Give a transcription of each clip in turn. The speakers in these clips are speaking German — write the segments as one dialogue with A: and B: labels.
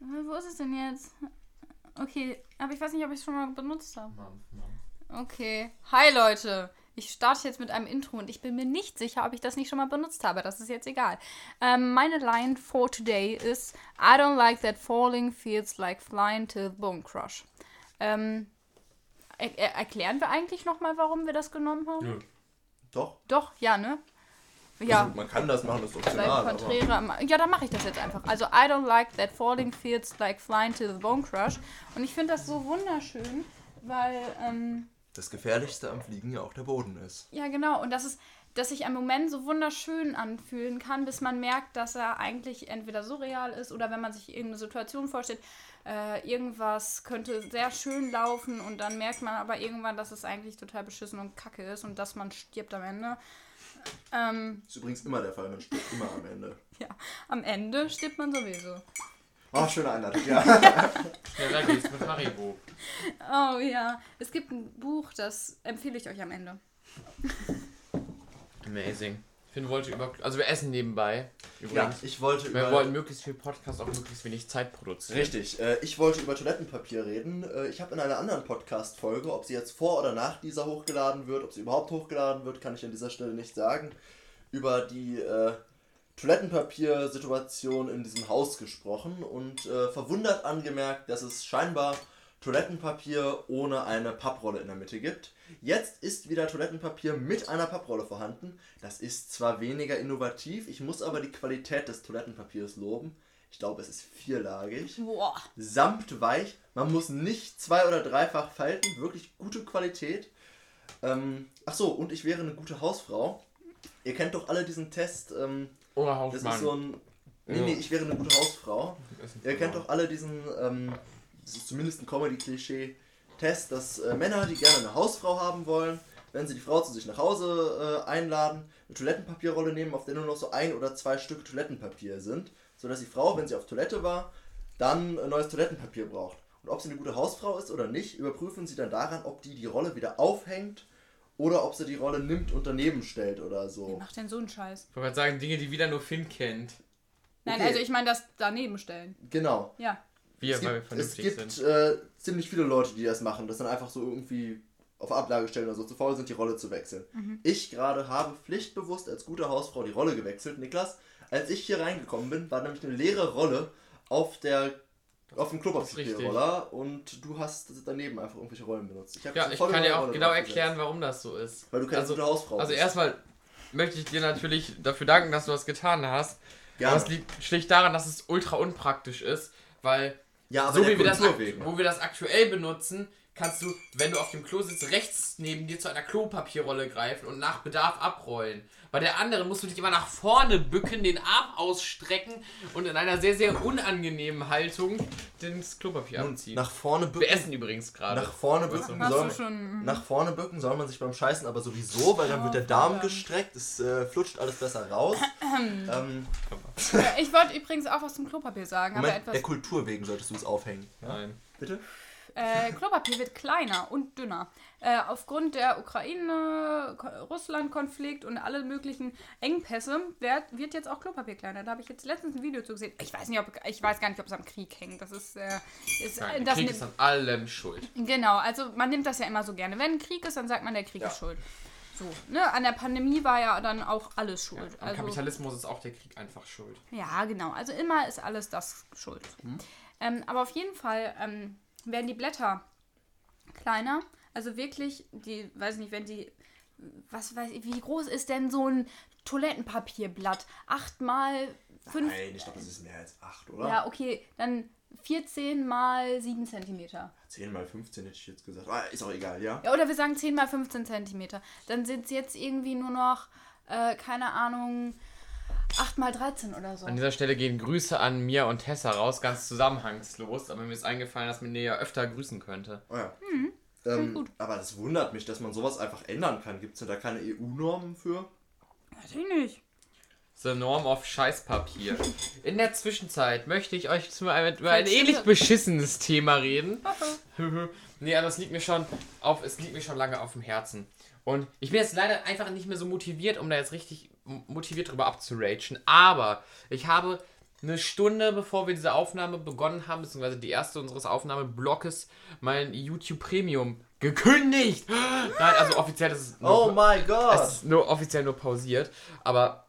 A: Wo ist es denn jetzt? Okay, aber ich weiß nicht, ob ich es schon mal benutzt habe. Okay. Hi Leute. Ich starte jetzt mit einem Intro und ich bin mir nicht sicher, ob ich das nicht schon mal benutzt habe. Das ist jetzt egal. Ähm, meine Line for today ist I don't like that falling feels like flying to the bone crush. Ähm, er erklären wir eigentlich nochmal, warum wir das genommen haben?
B: Nö. Doch.
A: Doch, ja, ne? Ja.
B: Also man kann das machen, das ist optional.
A: am- Ja, dann mache ich das jetzt einfach. Also, I don't like that falling feels like flying to the bone crush. Und ich finde das so wunderschön, weil, ähm,
B: Das Gefährlichste am Fliegen ja auch der Boden ist.
A: ja, genau. Und das ist, dass sich ein Moment so wunderschön anfühlen kann, bis man merkt, dass er eigentlich entweder surreal ist oder wenn man sich irgendeine Situation vorstellt, äh, irgendwas könnte sehr schön laufen und dann merkt man aber irgendwann, dass es eigentlich total beschissen und kacke ist und dass man stirbt am Ende. Ähm,
B: Ist übrigens immer der Fall, man stirbt immer am Ende.
A: ja, am Ende stirbt man sowieso.
B: Oh, schöne Einladung, ja.
C: Schneller geht's mit Haribo.
A: Oh ja, es gibt ein Buch, das empfehle ich euch am Ende.
C: Amazing. Finn wollte über. Also, wir essen nebenbei.
B: ja,
C: Übrigens.
B: ich wollte
C: wir
B: über...
C: wollen möglichst viel Podcast auf möglichst wenig Zeit produzieren.
B: Richtig, äh, ich wollte über Toilettenpapier reden. Äh, ich habe in einer anderen Podcast-Folge, ob sie jetzt vor oder nach dieser hochgeladen wird, ob sie überhaupt hochgeladen wird, kann ich an dieser Stelle nicht sagen, über die äh, Toilettenpapier-Situation in diesem Haus gesprochen und äh, verwundert angemerkt, dass es scheinbar Toilettenpapier ohne eine Papprolle in der Mitte gibt. Jetzt ist wieder Toilettenpapier mit einer Papprolle vorhanden. Das ist zwar weniger innovativ, ich muss aber die Qualität des Toilettenpapiers loben. Ich glaube, es ist vierlagig,
A: Boah.
B: samtweich. Man muss nicht zwei- oder dreifach falten, wirklich gute Qualität. Ähm, ach so, und ich wäre eine gute Hausfrau. Ihr kennt doch alle diesen Test. Ähm,
C: Oder
B: das
C: Hausmann.
B: ist so ein. Nee, nee, ich wäre eine gute Hausfrau. Ihr kennt doch alle diesen, ähm, das ist zumindest ein Comedy-Klischee-Test, dass äh, Männer, die gerne eine Hausfrau haben wollen, wenn sie die Frau zu sich nach Hause äh, einladen, eine Toilettenpapierrolle nehmen, auf der nur noch so ein oder zwei Stücke Toilettenpapier sind, sodass die Frau, wenn sie auf Toilette war, dann äh, neues Toilettenpapier braucht. Und ob sie eine gute Hausfrau ist oder nicht, überprüfen sie dann daran, ob die die Rolle wieder aufhängt oder ob sie die Rolle nimmt und daneben stellt oder
A: Wer
B: so.
A: macht denn so einen Scheiß?
C: Ich wollte gerade sagen, Dinge, die wieder nur Finn kennt.
A: Nein,
B: Okay.
A: also ich meine das daneben stellen.
B: Genau.
A: Ja.
C: Wir,
B: es
C: weil wir
B: gibt, es gibt
C: sind.
B: äh, ziemlich viele Leute, die das machen, das dann einfach so irgendwie auf Ablage stellen oder so zu faul sind, die Rolle zu wechseln.
A: Mhm.
B: Ich gerade habe pflichtbewusst als gute Hausfrau die Rolle gewechselt. Niklas, als ich hier reingekommen bin, war nämlich eine leere Rolle auf der auf dem Klopapierroller und du hast daneben einfach irgendwelche Rollen benutzt. Ich
C: Ja, ich kann dir auch
B: Rolle
C: genau erklären, warum das so ist.
B: Weil du keine
C: also,
B: gute Hausfrau
C: Also
B: bist.
C: erstmal möchte ich dir natürlich dafür danken, dass du das getan hast.
B: Gerne.
C: Aber es liegt schlicht daran, dass es ultra unpraktisch ist, weil
B: ja, aber
C: so wie wir das, wo wir das aktuell benutzen, kannst du, wenn du auf dem Klo sitzt, rechts neben dir zu einer Klopapierrolle greifen und nach Bedarf abrollen. Bei der anderen musst du dich immer nach vorne bücken, den Arm ausstrecken und in einer sehr, sehr unangenehmen Haltung das Klopapier
B: Nun,
C: abziehen.
B: nach vorne bücken.
C: wir essen übrigens gerade.
B: Nach vorne bücken, soll,
A: schon.
B: nach vorne bücken soll man sich beim Scheißen aber sowieso, weil dann wird der Darm gestreckt, es äh, flutscht alles besser raus. ähm,
A: Ich wollte übrigens auch was zum Klopapier sagen, aber
B: Moment,
A: etwas.
B: der Kultur wegen solltest du es aufhängen. Ja?
C: Nein.
B: Bitte?
A: Äh, Klopapier wird kleiner und dünner. Äh, aufgrund der Ukraine-Russland-Konflikt und alle möglichen Engpässe wird, wird jetzt auch Klopapier kleiner. Da habe ich jetzt letztens ein Video zu gesehen. Ich weiß nicht, ob ich weiß gar nicht, ob es am Krieg hängt. Das ist, äh, ist
C: Nein,
A: das
C: Krieg ist an allem schuld.
A: Genau, also man nimmt das ja immer so gerne. Wenn Krieg ist, dann sagt man, der Krieg
B: Ja.
A: ist schuld. So, ne? An der Pandemie war ja dann auch alles schuld.
C: Am
A: also,
C: Kapitalismus ist auch der Krieg einfach schuld.
A: ja, genau. Also immer ist alles das schuld. Ähm, aber auf jeden Fall ähm, werden die Blätter kleiner. Also wirklich, die, weiß nicht, wenn die, was weiß ich, wie groß ist denn so ein Toilettenpapierblatt? Acht mal fünf.
B: Nein, ich glaube, das ist mehr als 8, oder?
A: Ja, okay, dann 14 mal 7 Zentimeter.
B: 10 mal 15 hätte ich jetzt gesagt. Ah, ist auch egal, ja?
A: Ja, oder wir sagen 10 mal 15 Zentimeter. Dann sind es jetzt irgendwie nur noch, äh, keine Ahnung, 8 mal 13 oder so.
C: An dieser Stelle gehen Grüße an Mia und Tessa raus, ganz zusammenhangslos, aber mir ist eingefallen, dass man die ja öfter grüßen könnte.
B: Oh ja.
A: Mhm.
B: Ähm,
A: gut.
B: aber das wundert mich, dass man sowas einfach ändern kann. Gibt es denn da keine EU-Normen für?
A: Weiß ich nicht.
C: The Norm of Scheißpapier. In der Zwischenzeit möchte ich euch zu einem, über ein ähnlich beschissenes Thema reden. nee, aber es liegt mir schon auf, es liegt mir schon lange auf dem Herzen. Und ich bin jetzt leider einfach nicht mehr so motiviert, um da jetzt richtig motiviert drüber abzuragen. Aber ich habe eine Stunde bevor wir diese Aufnahme begonnen haben, beziehungsweise die erste unseres Aufnahmeblocks, mein YouTube Premium gekündigt. Nein, also offiziell ist es
B: nur, Oh mein Gott!
C: Es ist nur offiziell nur pausiert. Aber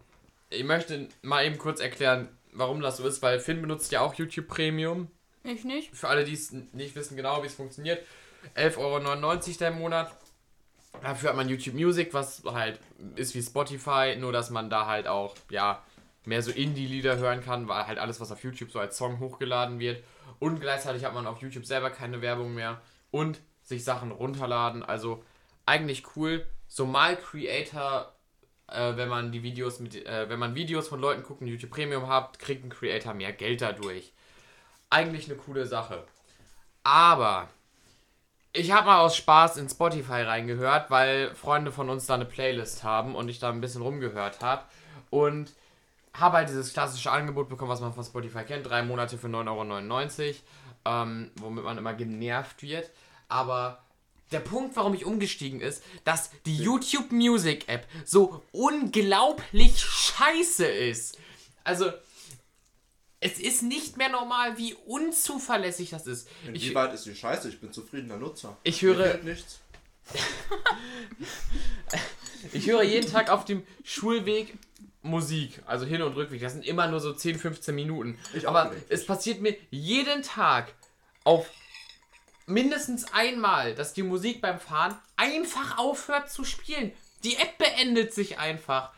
C: ich möchte mal eben kurz erklären, warum das so ist, weil Finn benutzt ja auch YouTube Premium.
A: Ich nicht.
C: Für alle, die es nicht wissen genau, wie es funktioniert. 11,99 Euro der Monat. Dafür hat man YouTube Music, was halt ist wie Spotify, nur dass man da halt auch, ja, mehr so Indie-Lieder hören kann, weil halt alles, was auf YouTube so als Song hochgeladen wird. Und gleichzeitig hat man auf YouTube selber keine Werbung mehr. Und sich Sachen runterladen. Also eigentlich cool. So mal Creator, äh, wenn man die Videos mit, äh, wenn man Videos von Leuten guckt und YouTube Premium habt, kriegt ein Creator mehr Geld dadurch. Eigentlich eine coole Sache. Aber ich habe mal aus Spaß in Spotify reingehört, weil Freunde von uns da eine Playlist haben und ich da ein bisschen rumgehört habe. Und habe halt dieses klassische Angebot bekommen, was man von Spotify kennt. Drei Monate für 9,99 Euro, ähm, womit man immer genervt wird. Aber der Punkt, warum ich umgestiegen ist, dass die YouTube Music App so unglaublich scheiße ist. Also, es ist nicht mehr normal, wie unzuverlässig das ist.
B: Inwieweit ist die scheiße? Ich bin zufriedener Nutzer.
C: Ich höre. nichts. ich höre jeden Tag auf dem Schulweg Musik, also Hin- und Rückweg. Das sind immer nur so 10, 15 Minuten. Ich Aber es passiert mir jeden Tag auf mindestens einmal, dass die Musik beim Fahren einfach aufhört zu spielen. Die App beendet sich einfach.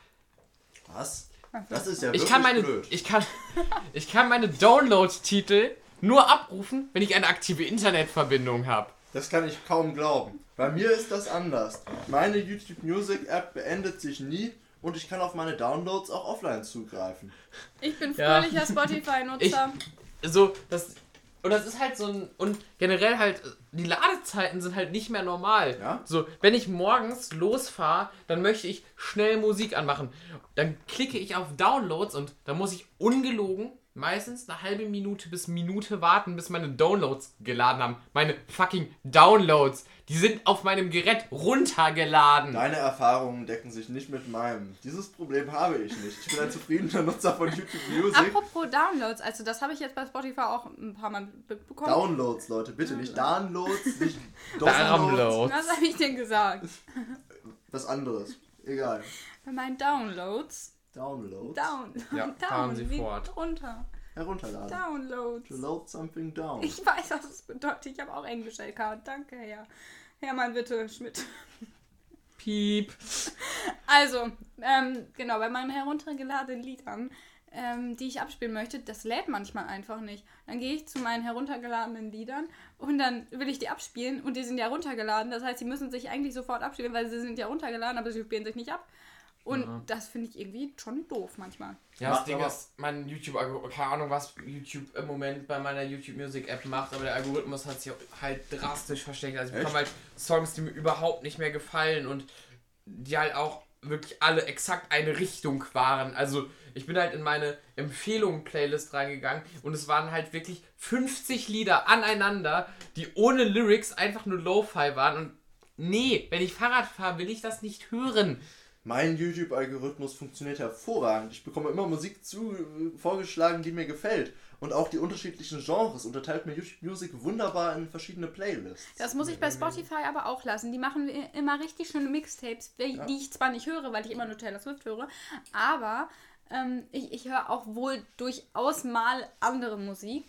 B: Was? Das ist ja
C: wirklich ich kann meine, blöd. Ich kann, ich kann meine Download-Titel nur abrufen, wenn ich eine aktive Internetverbindung habe.
B: Das kann ich kaum glauben. Bei mir ist das anders. Meine YouTube Music App beendet sich nie und ich kann auf meine Downloads auch offline zugreifen.
A: Ich bin fröhlicher ja. Spotify-Nutzer.
C: So, das, und das ist halt so ein. Und generell halt, die Ladezeiten sind halt nicht mehr normal. Ja? So, wenn ich morgens losfahre, dann möchte ich schnell Musik anmachen. Dann klicke ich auf Downloads und dann muss ich ungelogen meistens eine halbe Minute bis Minute warten, bis meine Downloads geladen haben. Meine fucking Downloads. Die sind auf meinem Gerät runtergeladen.
B: Deine Erfahrungen decken sich nicht mit meinem. Dieses Problem habe ich nicht. Ich bin ein zufriedener Nutzer von YouTube Music.
A: Apropos Downloads, also das habe ich jetzt bei Spotify auch ein paar Mal bekommen.
B: Downloads, Leute, bitte nicht Downloads, nicht
C: Downloads.
A: Was habe ich denn gesagt?
B: Was anderes. Egal.
A: Bei meinen Downloads.
B: Downloads?
A: Down.
C: Ja, down. fahren Sie fort.
A: Runter.
B: Herunterladen.
A: Downloads.
B: To load something down.
A: Ich weiß, was das bedeutet. Ich habe auch Englisch LK. Danke, Herr. Hermann Witte Schmidt.
C: Piep.
A: Also, ähm, genau, bei meinen heruntergeladenen Liedern, ähm, die ich abspielen möchte, das lädt manchmal einfach nicht. Dann gehe ich zu meinen heruntergeladenen Liedern und dann will ich die abspielen und die sind ja runtergeladen. Das heißt, sie müssen sich eigentlich sofort abspielen, weil sie sind ja runtergeladen, aber sie spielen sich nicht ab. Und ja. das finde ich irgendwie schon doof manchmal.
C: Ja, das Ding ist, mein YouTube, keine Ahnung, was YouTube im Moment bei meiner YouTube Music App macht, aber der Algorithmus hat sich halt drastisch versteckt. Also ich bekomme halt Songs, die mir überhaupt nicht mehr gefallen und die halt auch wirklich alle exakt eine Richtung waren. Also ich bin halt in meine Empfehlungen-Playlist reingegangen und es waren halt wirklich 50 Lieder aneinander, die ohne Lyrics einfach nur Lo-Fi waren und nee, wenn ich Fahrrad fahre, will ich das nicht hören.
B: Mein YouTube-Algorithmus funktioniert hervorragend. Ich bekomme immer Musik zu, vorgeschlagen, die mir gefällt. Und auch die unterschiedlichen Genres unterteilt mir YouTube Music wunderbar in verschiedene Playlists.
A: Das muss ich bei Spotify aber auch lassen. Die machen immer richtig schöne Mixtapes, die ja. ich zwar nicht höre, weil ich immer nur Taylor Swift höre, aber ähm, ich, ich höre auch wohl durchaus mal andere Musik,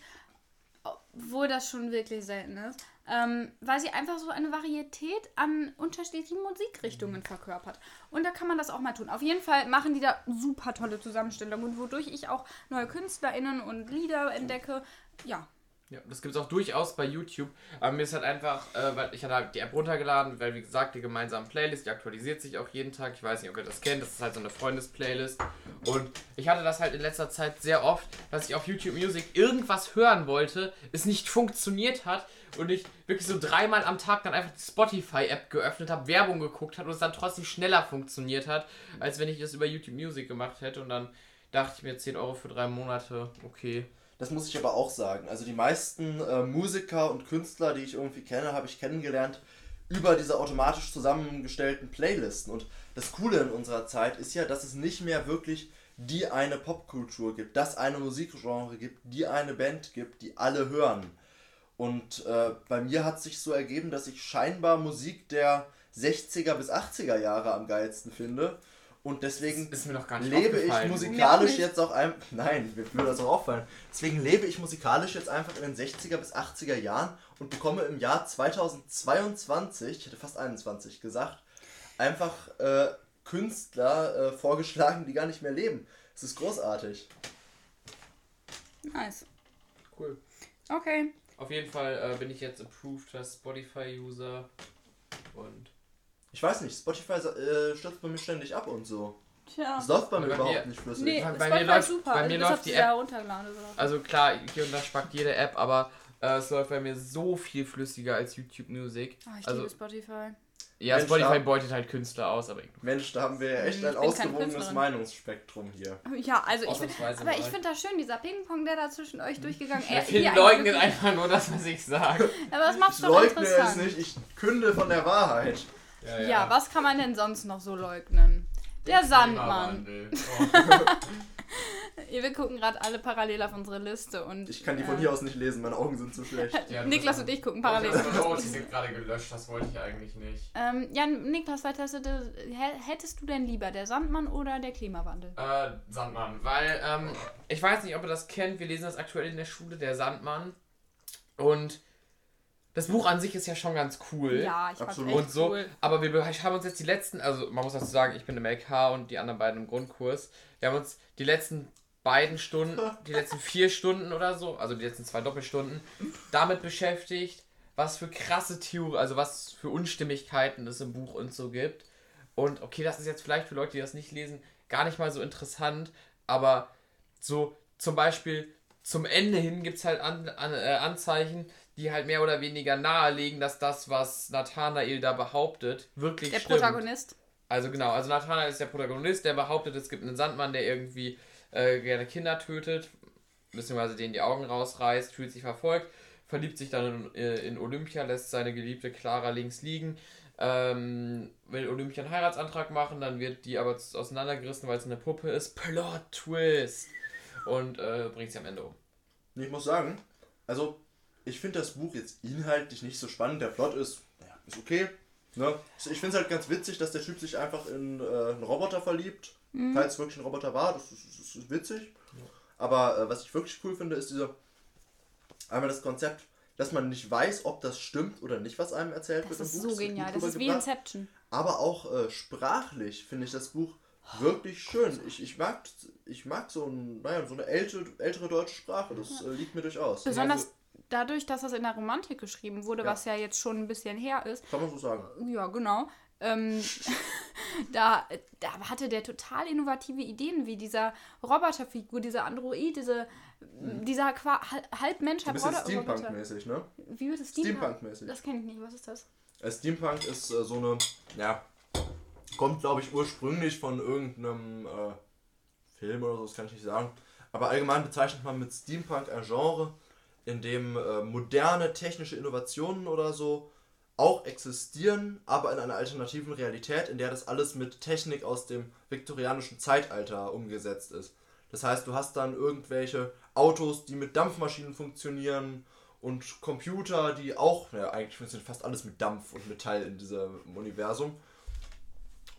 A: obwohl das schon wirklich selten ist. Ähm, weil sie einfach so eine Varietät an unterschiedlichen Musikrichtungen verkörpert. Und da kann man das auch mal tun. Auf jeden Fall machen die da super tolle Zusammenstellungen, wodurch ich auch neue KünstlerInnen und Lieder entdecke. Ja,
C: ja, das gibt es auch durchaus bei YouTube. Aber mir ist halt einfach, äh, weil ich hatte halt die App runtergeladen, weil wie gesagt, die gemeinsame Playlist, die aktualisiert sich auch jeden Tag. Ich weiß nicht, ob ihr das kennt, das ist halt so eine Freundesplaylist. Und ich hatte das halt in letzter Zeit sehr oft, dass ich auf YouTube Music irgendwas hören wollte, es nicht funktioniert hat und ich wirklich so dreimal am Tag dann einfach die Spotify-App geöffnet habe, Werbung geguckt hat und es dann trotzdem schneller funktioniert hat, als wenn ich das über YouTube Music gemacht hätte. Und dann dachte ich mir 10 Euro für drei Monate, okay.
B: Das muss ich aber auch sagen. Also die meisten äh, Musiker und Künstler, die ich irgendwie kenne, habe ich kennengelernt über diese automatisch zusammengestellten Playlisten. Und das Coole in unserer Zeit ist ja, dass es nicht mehr wirklich die eine Popkultur gibt, das eine Musikgenre gibt, die eine Band gibt, die alle hören. Und äh, bei mir hat sich so ergeben, dass ich scheinbar Musik der 60er bis 80er Jahre am geilsten finde. Und deswegen lebe ich musikalisch jetzt auch ein. Nein, mir würde das auch auffallen. Deswegen lebe ich musikalisch jetzt einfach in den 60er bis 80er Jahren und bekomme im Jahr 2022, ich hätte fast 21 gesagt, einfach äh, Künstler äh, vorgeschlagen, die gar nicht mehr leben. Es ist großartig.
A: Nice.
C: Cool.
A: Okay.
C: Auf jeden Fall äh, bin ich jetzt approved als Spotify-User und.
B: Ich weiß nicht, Spotify äh, stürzt bei mir ständig ab und so. Tja. Es läuft bei mir bei überhaupt mir, nicht flüssig. Nee, bei, bei mir
C: läuft, super. Bei mir also, läuft die App. Also klar, hier und da spackt jede App, aber äh, es läuft bei mir so viel flüssiger als YouTube Music.
A: Oh, ich
C: also,
A: liebe Spotify.
C: Ja, Mensch, Spotify beutet halt Künstler aus, aber
B: Mensch, da haben wir ja echt ein ausgewogenes Meinungsspektrum hier.
A: Ja, also ich find, aber ich finde das schön, dieser Ping-Pong, der da zwischen euch durchgegangen ist.
C: Er Finn leugnet einfach nur das, was ich sage.
A: aber das macht's
B: doch leugne es nicht, ich künde von der Wahrheit.
A: Ja, ja. ja, was kann man denn sonst noch so leugnen? Der, der Sandmann. Wir gucken gerade alle parallel auf unsere Liste und.
B: Ich kann die von hier aus nicht lesen, meine Augen sind zu schlecht.
A: Ja, Niklas und ich gucken parallel. Oh,
C: die sind gerade gelöscht, das wollte ich eigentlich nicht.
A: Ähm, ja, Niklas, was hättest du denn lieber, der Sandmann oder der Klimawandel?
C: Äh, Sandmann, weil, ähm, ich weiß nicht, ob ihr das kennt, wir lesen das aktuell in der Schule, der Sandmann. Und das Buch an sich ist ja schon ganz cool.
A: Ja, ich fand
C: und so. Cool. Aber wir haben uns jetzt die letzten, also man muss dazu sagen, ich bin im LK und die anderen beiden im Grundkurs. Wir haben uns die letzten beiden Stunden, die letzten vier Stunden oder so, also die letzten zwei Doppelstunden, damit beschäftigt, was für krasse Theorien, also was für Unstimmigkeiten es im Buch und so gibt. Und okay, das ist jetzt vielleicht für Leute, die das nicht lesen, gar nicht mal so interessant, aber so zum Beispiel zum Ende hin gibt es halt an, an, äh, Anzeichen, die halt mehr oder weniger nahelegen, dass das, was Nathanael da behauptet, wirklich
A: der stimmt. Der Protagonist.
C: Also genau, also Nathanael ist der Protagonist, der behauptet, es gibt einen Sandmann, der irgendwie äh, gerne Kinder tötet, beziehungsweise denen die Augen rausreißt, fühlt sich verfolgt, verliebt sich dann in, äh, in Olympia, lässt seine geliebte Clara links liegen, ähm, will Olympia einen Heiratsantrag machen, dann wird die aber auseinandergerissen, weil es eine Puppe ist. Plot Twist! Und äh, bringt sie am Ende um.
B: Ich muss sagen, also ich finde das Buch jetzt inhaltlich nicht so spannend. Der Plot ist, ja, ist okay. Ne? Ich finde es halt ganz witzig, dass der Typ sich einfach in äh, einen Roboter verliebt. Mhm. Falls es wirklich ein Roboter war, das ist, das ist witzig. Ja. Aber äh, was ich wirklich cool finde, ist diese einmal das Konzept, dass man nicht weiß, ob das stimmt oder nicht, was einem erzählt
A: das
B: wird.
A: Das ist so genial, das ist wie Inception.
B: Aber auch äh, sprachlich finde ich das Buch wirklich schön. Ich, ich, mag, ich mag so, ein, naja, so eine ältere, ältere deutsche Sprache, das äh, liegt mir durchaus.
A: Besonders also, dadurch, dass das in der Romantik geschrieben wurde, ja. was ja jetzt schon ein bisschen her ist.
B: Kann man so sagen.
A: Ja, genau. Ähm, da, da hatte der total innovative Ideen, wie dieser Roboterfigur, dieser Android, diese, mhm. dieser Qua halb Mensch, halb
B: Roboter. Steampunk-mäßig, ne?
A: Wie wird Steampunk? Steampunk-mäßig. Das kenne ich nicht. Was ist das?
B: Äh, Steampunk ist äh, so eine, ja, kommt glaube ich ursprünglich von irgendeinem äh, Film oder so, das kann ich nicht sagen. Aber allgemein bezeichnet man mit Steampunk ein Genre, in dem äh, moderne technische Innovationen oder so auch existieren, aber in einer alternativen Realität, in der das alles mit Technik aus dem viktorianischen Zeitalter umgesetzt ist. Das heißt, du hast dann irgendwelche Autos, die mit Dampfmaschinen funktionieren und Computer, die auch, ja, eigentlich funktioniert fast alles mit Dampf und Metall in diesem Universum.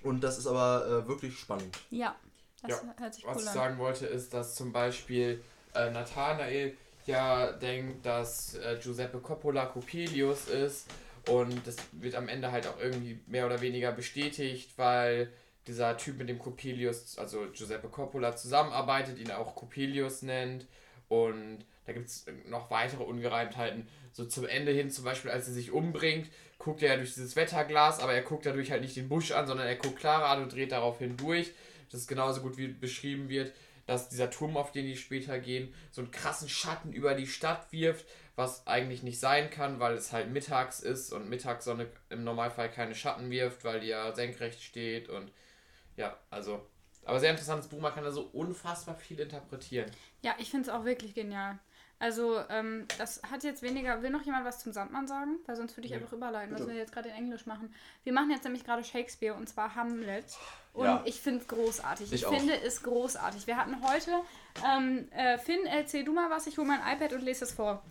B: Und das ist aber äh, wirklich spannend.
A: Ja,
C: das ja. hört sich cool Was ich sagen wollte, ist, dass zum Beispiel äh, Nathanael ja denkt, dass äh, Giuseppe Coppola Coppelius ist und das wird am Ende halt auch irgendwie mehr oder weniger bestätigt, weil dieser Typ mit dem Coppelius, also Giuseppe Coppola, zusammenarbeitet, ihn auch Coppelius nennt und da gibt es noch weitere Ungereimtheiten. So zum Ende hin, zum Beispiel, als er sich umbringt, guckt er ja durch dieses Wetterglas, aber er guckt dadurch halt nicht den Busch an, sondern er guckt Clara an und dreht daraufhin durch. Das ist genauso gut wie beschrieben wird, dass dieser Turm, auf den die später gehen, so einen krassen Schatten über die Stadt wirft, was eigentlich nicht sein kann, weil es halt mittags ist und Mittagssonne im Normalfall keine Schatten wirft, weil die ja senkrecht steht und ja, also. Aber sehr interessantes Buch, man kann da so unfassbar viel interpretieren.
A: Ja, ich finde es auch wirklich genial. Also, ähm, das hat jetzt weniger. Will noch jemand was zum Sandmann sagen? Weil sonst würde ich einfach überleiten, was wir jetzt gerade in Englisch machen. Wir machen jetzt nämlich gerade Shakespeare und zwar Hamlet. Und
B: Ja.
A: ich finde es großartig. Ich,
B: Ich
A: finde es großartig. Wir hatten heute. Ähm, äh, Finn, erzähl du mal was. Ich hole mein iPad und lese es vor.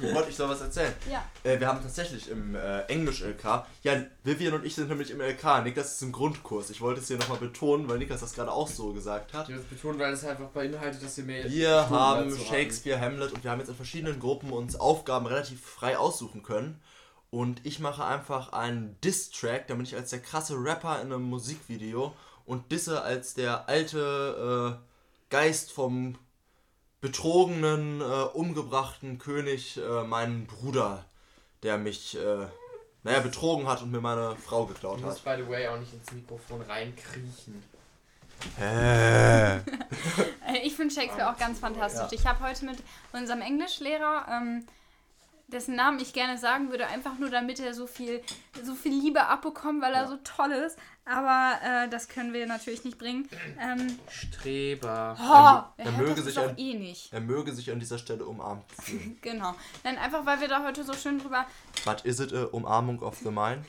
B: Ich wollte, ich soll was erzählen.
A: Ja.
B: Äh, wir haben tatsächlich im äh, Englisch-LK, ja, Vivian und ich sind nämlich im LK, Niklas ist im Grundkurs. Ich wollte es hier nochmal betonen, weil Niklas das gerade auch so gesagt hat.
C: Ich will das betonen, weil es einfach beinhaltet, dass ihr mir.
B: Wir
C: Stunden
B: haben
C: dazu
B: Shakespeare, Hamlet und wir haben jetzt in verschiedenen Gruppen uns Aufgaben relativ frei aussuchen können. Und ich mache einfach einen Diss-Track, da bin ich als der krasse Rapper in einem Musikvideo und disse als der alte äh, Geist vom betrogenen, äh, umgebrachten König äh, meinen Bruder, der mich, äh, naja, betrogen hat und mir meine Frau geklaut
C: Du
B: hat.
C: musst, by the way, auch nicht ins Mikrofon reinkriechen.
B: Hä?
A: Äh, Ich finde Shakespeare auch ganz fantastisch. Ich habe heute mit unserem Englischlehrer, ähm, dessen Namen ich gerne sagen würde, einfach nur damit er so viel, so viel Liebe abbekommt, weil er so toll ist. Aber äh, das können wir natürlich nicht bringen. Ähm,
C: Streber.
A: oh,
B: er
A: er
B: möge sich ein-
A: eh nicht.
B: Er möge sich an dieser Stelle umarmt fühlen.
A: Genau. Dann einfach, weil wir da heute so schön drüber
B: But is it a Umarmung of the Mind?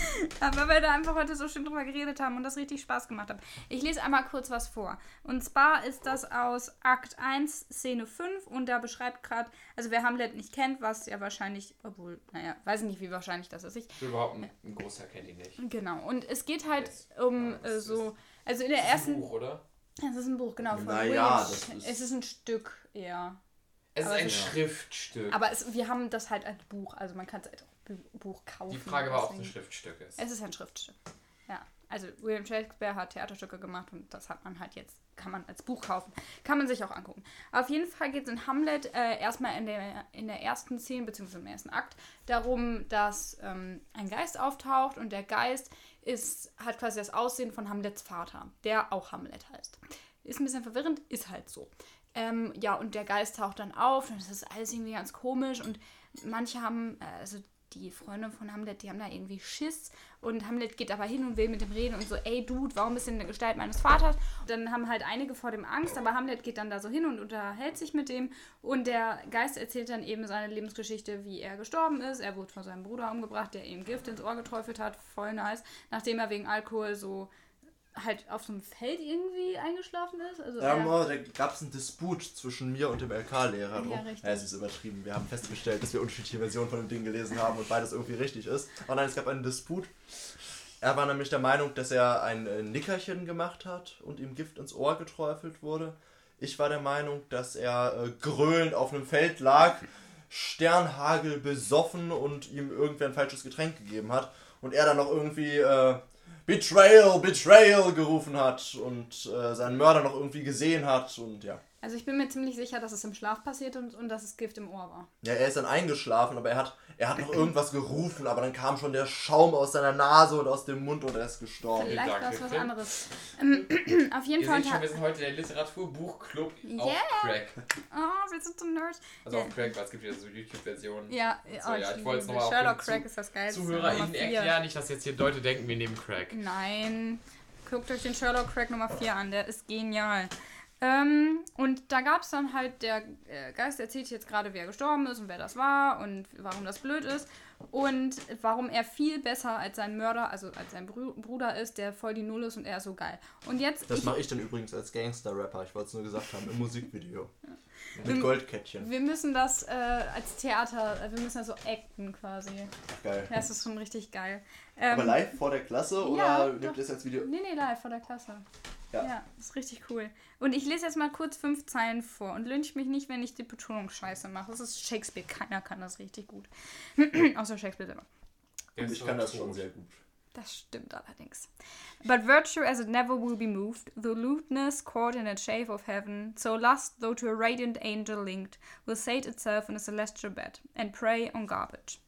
A: Aber weil wir da einfach heute so schön drüber geredet haben und das richtig Spaß gemacht hat. Ich lese einmal kurz was vor. Und zwar ist das aus Akt 1, Szene 5 und da beschreibt gerade, also wer Hamlet nicht kennt, was ja wahrscheinlich, obwohl, naja, weiß ich nicht, wie wahrscheinlich das ist. Ich,
C: Überhaupt ein, ein Großteil kennt ihn nicht.
A: genau. Und es geht halt
C: Yes.
A: um
C: Ja,
A: äh, so, also in der
C: Das ist ein
A: ersten,
C: Buch, oder?
A: es ist ein Buch, genau, von
B: Na
A: William.
B: ja, das ist-
A: es ist ein Stück eher.
C: Es ist ein Schriftstück.
A: Aber es, wir haben das halt als Buch, also man kann es als Bu- Buch kaufen.
C: Die Frage war, ob es ein Schriftstück ist.
A: Es ist ein Schriftstück. Ja. Also William Shakespeare hat Theaterstücke gemacht und das hat man halt jetzt, kann man als Buch kaufen. Kann man sich auch angucken. Auf jeden Fall geht es in Hamlet äh, erstmal in der, in der ersten Szene, beziehungsweise im ersten Akt, darum, dass ähm, ein Geist auftaucht und der Geist ist, hat quasi das Aussehen von Hamlets Vater, der auch Hamlet heißt. Ist ein bisschen verwirrend, ist halt so. Ähm, ja, und der Geist taucht dann auf und es ist alles irgendwie ganz komisch und manche haben, äh, also die Freunde von Hamlet, die haben da irgendwie Schiss und Hamlet geht aber hin und will mit dem reden und so, ey Dude, warum bist du in der Gestalt meines Vaters? Und dann haben halt einige vor dem Angst, aber Hamlet geht dann da so hin und unterhält sich mit dem und der Geist erzählt dann eben seine Lebensgeschichte, wie er gestorben ist. Er wurde von seinem Bruder umgebracht, der ihm Gift ins Ohr geträufelt hat, voll nice, nachdem er wegen Alkohol so halt auf so einem Feld irgendwie eingeschlafen ist. Also
B: Ja, mal, da gab es einen Disput zwischen mir und dem LK-Lehrer.
A: Ja, richtig.
B: Ja, es ist übertrieben. Wir haben festgestellt, dass wir unterschiedliche Versionen von dem Ding gelesen haben und beides irgendwie richtig ist. Aber nein, es gab einen Disput. Er war nämlich der Meinung, dass er ein äh, Nickerchen gemacht hat und ihm Gift ins Ohr geträufelt wurde. Ich war der Meinung, dass er äh, gröhlend auf einem Feld lag, Sternhagel besoffen und ihm irgendwer ein falsches Getränk gegeben hat. Und er dann noch irgendwie äh, Betrayal, Betrayal gerufen hat und äh, seinen Mörder noch irgendwie gesehen hat. Und ja.
A: Also ich bin mir ziemlich sicher, dass es im Schlaf passiert und, und dass es Gift im Ohr war.
B: Ja, er ist dann eingeschlafen, aber er hat, er hat noch irgendwas gerufen, aber dann kam schon der Schaum aus seiner Nase und aus dem Mund und er ist gestorben.
A: Vielleicht war es was anderes. Ähm, auf jeden
C: Ihr
A: Fall.
C: schon, wir sind heute der Literaturbuchclub
A: Yeah.
C: auf Crack.
A: Oh, wir sind so Nerds.
C: Also auf Crack, weil es gibt ja so YouTube-Versionen.
A: Ja,
C: So, ja, ich wollte es nochmal
A: Sherlock Crack ist das geilste.
C: ZuhörerInnen erklären, nicht, dass jetzt hier Leute denken, wir nehmen Crack.
A: Nein. Guckt euch den Sherlock Crack Nummer 4 an, der ist genial. Ähm, und da gab es dann halt, der äh, Geist erzählt jetzt gerade, wer gestorben ist und wer das war und warum das blöd ist. Und warum er viel besser als sein Mörder, also als sein Bruder ist, der voll die Null ist und er ist so geil. Und jetzt.
B: Das mache ich dann übrigens als Gangster-Rapper, ich wollte es nur gesagt haben, im Musikvideo.
A: Wir-
B: Mit Goldkettchen.
A: wir müssen das äh, als Theater, äh, wir müssen das so acten quasi.
B: Geil.
A: Das ist schon richtig geil. Ähm,
B: Aber live vor der Klasse oder
A: ja,
B: nehmt ihr das als Video?
A: Nee, nee, live vor der Klasse.
B: Ja.
A: Ja. ist richtig cool. Und ich lese jetzt mal kurz fünf Zeilen vor und lynch mich nicht, wenn ich die Betonung scheiße mache. Das ist Shakespeare. Keiner kann das richtig gut. Außer Shakespeare selber.
C: Ist
B: Ich kann das schon sehr gut.
A: Das stimmt allerdings. But virtue as it never will be moved, though lewdness caught in a shave of heaven, so lust, though to a radiant angel linked, will sate itself in a celestial bed and prey on garbage.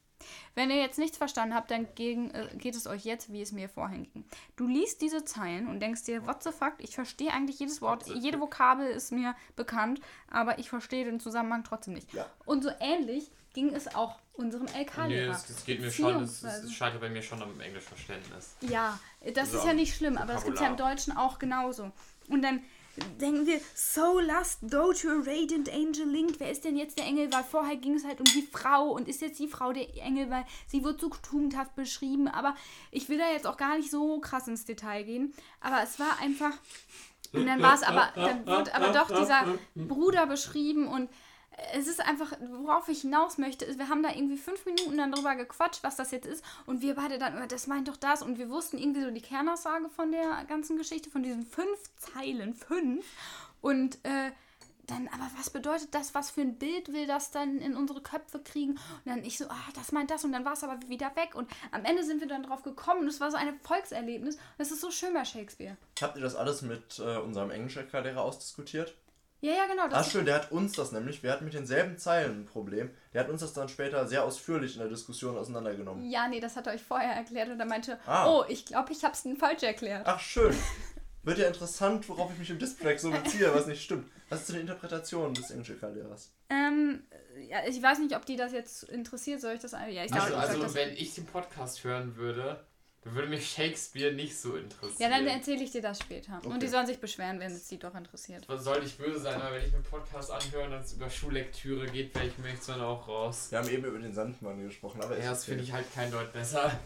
A: Wenn ihr jetzt nichts verstanden habt, dann gegen, äh, geht es euch jetzt, wie es mir vorhin ging. Du liest diese Zeilen und denkst dir, what the fuck, ich verstehe eigentlich jedes Wort, jede Vokabel ist mir bekannt, aber ich verstehe den Zusammenhang trotzdem nicht.
B: Ja.
A: Und so ähnlich ging es auch unserem
C: Nee,
A: LK-Lehrer.
C: das, das geht mir schon, es, es scheitert bei mir schon am Englischverständnis.
A: Ja, das
C: So,
A: ist ja nicht schlimm, aber das gibt es ja im. Deutschen auch genauso. Und dann denken wir, So Last, though to a Radiant Angel linked. Wer ist denn jetzt der Engel? Weil vorher ging es halt um die Frau und ist jetzt die Frau der Engel, weil sie wird so tugendhaft beschrieben. Aber ich will da jetzt auch gar nicht so krass ins Detail gehen. Aber es war einfach. Und dann war es aber, dann wird aber doch dieser Bruder beschrieben und es ist einfach, worauf ich hinaus möchte, ist, wir haben da irgendwie fünf Minuten dann drüber gequatscht, was das jetzt ist. Und wir beide dann, das meint doch das. Und wir wussten irgendwie so die Kernaussage von der ganzen Geschichte, von diesen fünf Zeilen, fünf. Und äh, dann, aber was bedeutet das? Was für ein Bild will das dann in unsere Köpfe kriegen? Und dann ich so, ah, das meint das. Und dann war es aber wieder weg. Und am Ende sind wir dann drauf gekommen. Und es war so ein Volkserlebnis. Und es ist so schön bei Shakespeare.
B: Habt ihr das alles mit äh, unserem Englischlehrer ausdiskutiert?
A: Ja, ja, genau.
B: Das schön, der hat uns das nämlich, wir hatten mit denselben Zeilen ein Problem. Der hat uns das dann später sehr ausführlich in der Diskussion auseinandergenommen.
A: Ja, nee, das hat er euch vorher erklärt und er meinte, ah. oh, ich glaube, ich habe es falsch erklärt.
B: Ach, schön. Wird ja interessant, worauf ich mich im Display so beziehe, was nicht stimmt. Was ist denn die Interpretation des Englisch-Lehrers?
A: Ähm, ja, ich weiß nicht, ob die das jetzt interessiert, soll ich das... Ja, ich
C: also, also ich wenn ich den Podcast hören würde, dann würde mich Shakespeare nicht so interessieren.
A: Ja, dann erzähle ich dir das später. Okay. Und die sollen sich beschweren, wenn es sie doch interessiert.
C: Was soll ich böse sein, aber wenn ich mir Podcast anhöre und es über Schullektüre geht, wäre ich mir dann auch raus.
B: Wir haben eben über den Sandmann gesprochen, aber
C: Ja, das finde ich halt kein Deut besser.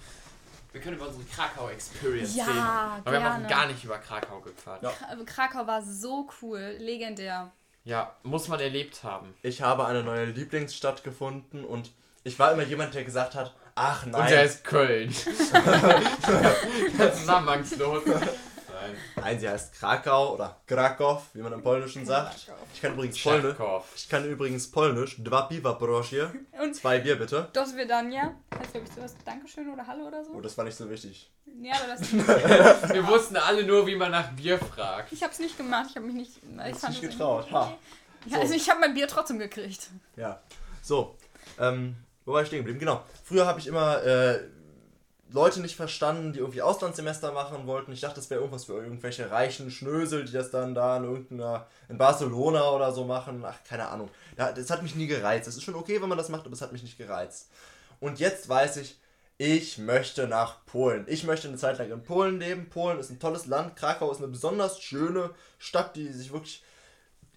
C: Wir können über unsere Krakau-Experience
A: ja,
C: reden.
A: Aber
C: gerne. wir haben auch gar nicht über Krakau gequatscht. Ja.
A: Krakau war so cool, legendär.
C: Ja, muss man erlebt haben.
B: Ich habe eine neue Lieblingsstadt gefunden und ich war immer jemand, der gesagt hat, Ach nein.
C: Und der ist Köln. Zusammenhangslos.
B: Nein. Nein, sie heißt Krakau oder Krakow, wie man im Polnischen sagt. Ich kann übrigens Polnisch. Ich kann übrigens Polnisch. Dwa piwa proszę. Und Zwei Bier bitte.
A: Das Vidania. Heißt glaube ich sowas Dankeschön oder Hallo oder so.
B: Oh, das war nicht so wichtig.
A: Ja, aber das.
C: Wir wussten alle nur, wie man nach Bier fragt.
A: Ich hab's nicht gemacht. Ich habe mich nicht.
B: Ich fand nicht getraut. Ha.
A: Ja, so. also ich habe mein Bier trotzdem gekriegt.
B: Ja. So. Ähm, wo war ich stehen geblieben? Genau. Früher habe ich immer äh, Leute nicht verstanden, die irgendwie Auslandssemester machen wollten. Ich dachte, das wäre irgendwas für irgendwelche reichen Schnösel, die das dann da in irgendeiner, in Barcelona oder so machen. Ach, keine Ahnung. Ja, das hat mich nie gereizt. Es ist schon okay, wenn man das macht, aber es hat mich nicht gereizt. Und jetzt weiß ich, ich möchte nach Polen. Ich möchte eine Zeit lang in Polen leben. Polen ist ein tolles Land. Krakau ist eine besonders schöne Stadt, die sich wirklich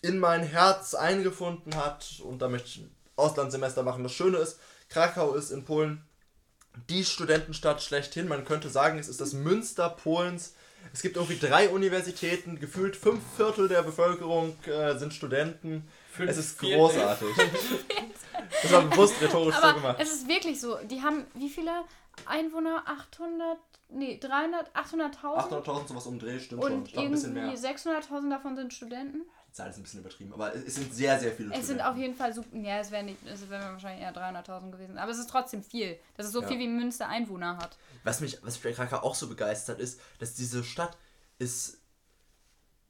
B: in mein Herz eingefunden hat. Und da möchte ich ein Auslandssemester machen. Das Schöne ist, Krakau ist in Polen die Studentenstadt schlechthin. Man könnte sagen, es ist das Münster Polens. Es gibt irgendwie drei Universitäten, gefühlt fünf Viertel der Bevölkerung äh, sind Studenten. Fünf es ist großartig. das war bewusst rhetorisch
A: Aber
B: so gemacht.
A: Es ist wirklich so. Die haben wie viele Einwohner? 800, nee, 300, 800.000?
B: 800.000, sowas umdreht, stimmt
A: und schon. Und irgendwie 600.000 davon sind Studenten?
B: Zahl ist ein bisschen übertrieben, aber es sind sehr, sehr viele
A: Es Studenten. sind auf jeden Fall super, ja, es wären wären wahrscheinlich eher 300.000 gewesen, aber es ist trotzdem viel. Das ist so ja. viel, wie Münster Einwohner hat.
B: Was mich, was mich Krakau auch so begeistert ist, dass diese Stadt ist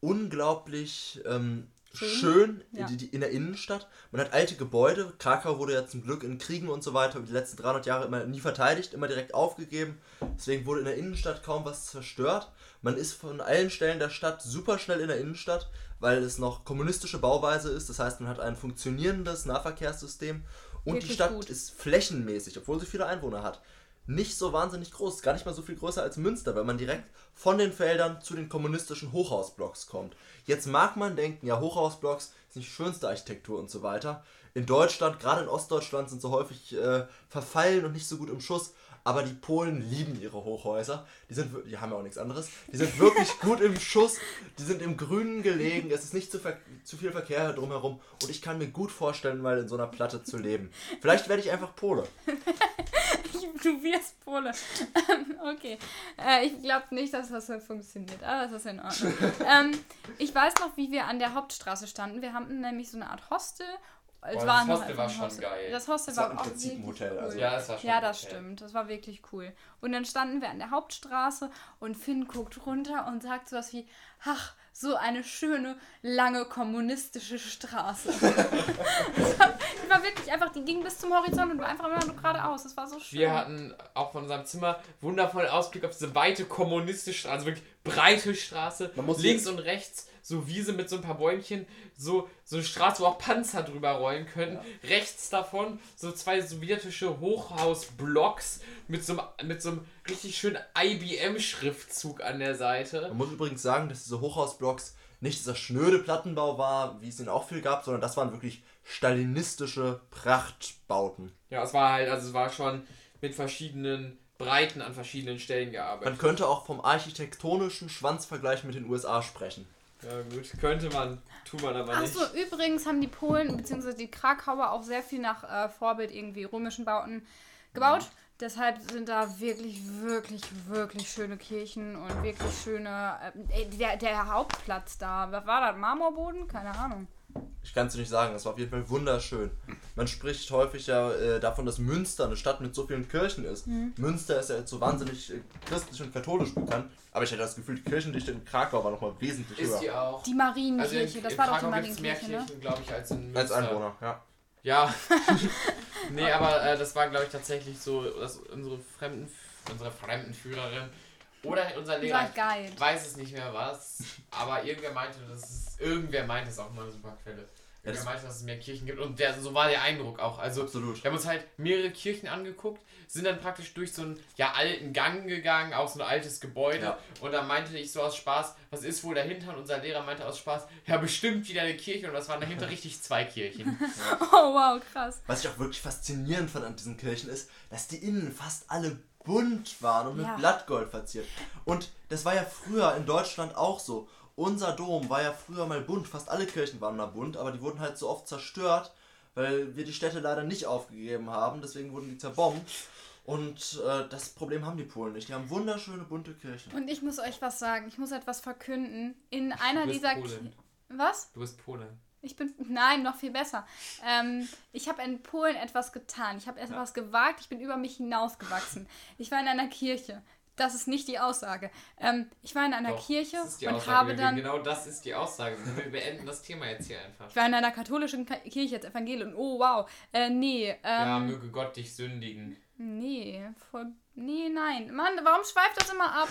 B: unglaublich ähm, schön, schön ja. in, die, in, der Innenstadt. Man hat alte Gebäude. Krakau wurde ja zum Glück in Kriegen und so weiter die letzten 300 Jahre immer nie verteidigt, immer direkt aufgegeben. Deswegen wurde in der Innenstadt kaum was zerstört. Man ist von allen Stellen der Stadt super schnell in der Innenstadt weil es noch kommunistische Bauweise ist. Das heißt, man hat ein funktionierendes Nahverkehrssystem und Wirklich die Stadt gut. ist flächenmäßig, obwohl sie viele Einwohner hat, nicht so wahnsinnig groß. Gar nicht mal so viel größer als Münster, weil man direkt von den Feldern zu den kommunistischen Hochhausblocks kommt. Jetzt mag man denken, ja, Hochhausblocks sind die schönste Architektur und so weiter. In Deutschland, gerade in Ostdeutschland, sind so häufig äh, verfallen und nicht so gut im Schuss aber die Polen lieben ihre Hochhäuser. Die sind, die haben ja auch nichts anderes. Die sind wirklich gut im Schuss. Die sind im Grünen gelegen. Es ist nicht zu, zu viel Verkehr drumherum. Und ich kann mir gut vorstellen, mal in so einer Platte zu leben. Vielleicht werde ich einfach Pole.
A: du wirst Pole. okay. Äh, ich glaube nicht, dass das funktioniert. Aber das ist in Ordnung. ähm, ich weiß noch, wie wir an der Hauptstraße standen. Wir haben nämlich so eine Art Hostel
C: Boah, das Hostel war schon Hostel. geil.
A: Das Hostel
B: das
A: war,
B: war auch Prinzip ein Hotel.
A: Cool.
B: Also.
C: Ja, das war schon
A: Ja, das stimmt. Das war wirklich cool. Und dann standen wir an der Hauptstraße und Finn guckt runter und sagt sowas wie, ach, so eine schöne, lange kommunistische Straße. die war wirklich einfach, die ging bis zum Horizont und war einfach immer nur geradeaus. Das war so schön.
C: Wir hatten auch von unserem Zimmer wundervollen Ausblick auf diese weite kommunistische, also wirklich breite Straße. links und rechts so Wiese mit so ein paar Bäumchen, so, so eine Straße, wo auch Panzer drüber rollen können. Ja. Rechts davon so zwei sowjetische Hochhausblocks mit so, mit so einem richtig schönen IBM-Schriftzug an der Seite.
B: Man muss übrigens sagen, dass diese Hochhausblocks nicht dieser schnöde Plattenbau war, wie es ihn auch viel gab, sondern das waren wirklich stalinistische Prachtbauten.
C: Ja, es war halt, also es war schon mit verschiedenen Breiten an verschiedenen Stellen gearbeitet.
B: Man könnte auch vom architektonischen Schwanzvergleich mit den USA sprechen.
C: Ja gut, könnte man, tut man aber nicht.
A: Achso, übrigens haben die Polen bzw. die Krakauer auch sehr viel nach äh, Vorbild irgendwie römischen Bauten gebaut. Mhm. Deshalb sind da wirklich, wirklich, wirklich schöne Kirchen und wirklich schöne. Äh, der, der Hauptplatz da, was war das? Marmorboden? Keine Ahnung.
B: Ich kann es dir nicht sagen, es war auf jeden Fall wunderschön. Man spricht häufig ja äh, davon, dass Münster eine Stadt mit so vielen Kirchen ist. Mhm. Münster ist ja jetzt so wahnsinnig äh, christlich und katholisch bekannt, aber ich hatte das Gefühl, die Kirchendichte in Krakau war nochmal wesentlich
C: ist höher. Ist die auch.
A: Die Marienkirche, also in, das in war Krakau doch die Marienkirche, mehr
C: ne? Kirchen, glaube ich, als in
B: Münster. Als Einwohner, ja.
C: Ja. nee, aber äh, das war, glaube ich, tatsächlich so, dass unsere Fremden, unsere Fremdenführerin oder unser Lehrer, ich weiß es nicht mehr was, aber irgendwer meinte, das ist, irgendwer meinte es auch mal eine super Quelle. Irgendwer meinte, dass es mehr Kirchen gibt und der, so war der Eindruck auch. Also, Absolut. wir haben uns halt mehrere Kirchen angeguckt, sind dann praktisch durch so einen ja, alten Gang gegangen, auch so ein altes Gebäude ja. und da meinte ich so aus Spaß, was ist wohl dahinter? Und unser Lehrer meinte aus Spaß, ja, bestimmt wieder eine Kirche und das waren dahinter richtig zwei Kirchen.
A: Ja. Oh, wow, krass.
B: Was ich auch wirklich faszinierend fand an diesen Kirchen ist, dass die innen fast alle bunt waren und ja. mit Blattgold verziert. Und das war ja früher in Deutschland auch so. Unser Dom war ja früher mal bunt, fast alle Kirchen waren mal bunt, aber die wurden halt so oft zerstört, weil wir die Städte leider nicht aufgegeben haben, deswegen wurden die zerbombt. Und äh, das Problem haben die Polen nicht. Die haben wunderschöne bunte Kirchen.
A: Und ich muss euch was sagen, ich muss etwas verkünden. In einer dieser. Polen. Was?
C: Du bist Pole.
A: Ich bin, nein, noch viel besser. Ähm, ich habe in Polen etwas getan. Ich habe etwas ja. gewagt. Ich bin über mich hinausgewachsen. Ich war in einer Kirche. Das ist nicht die Aussage. Ähm, ich war in einer Doch, Kirche und
C: Aussage.
A: habe dann.
C: Genau das ist die Aussage. Wir beenden das Thema jetzt hier einfach.
A: Ich war in einer katholischen Kirche als Evangelium. Oh, wow. Äh, nee. Ähm,
C: ja, möge Gott dich sündigen.
A: Nee, voll. Nee, nein. Mann, warum schweift das immer ab?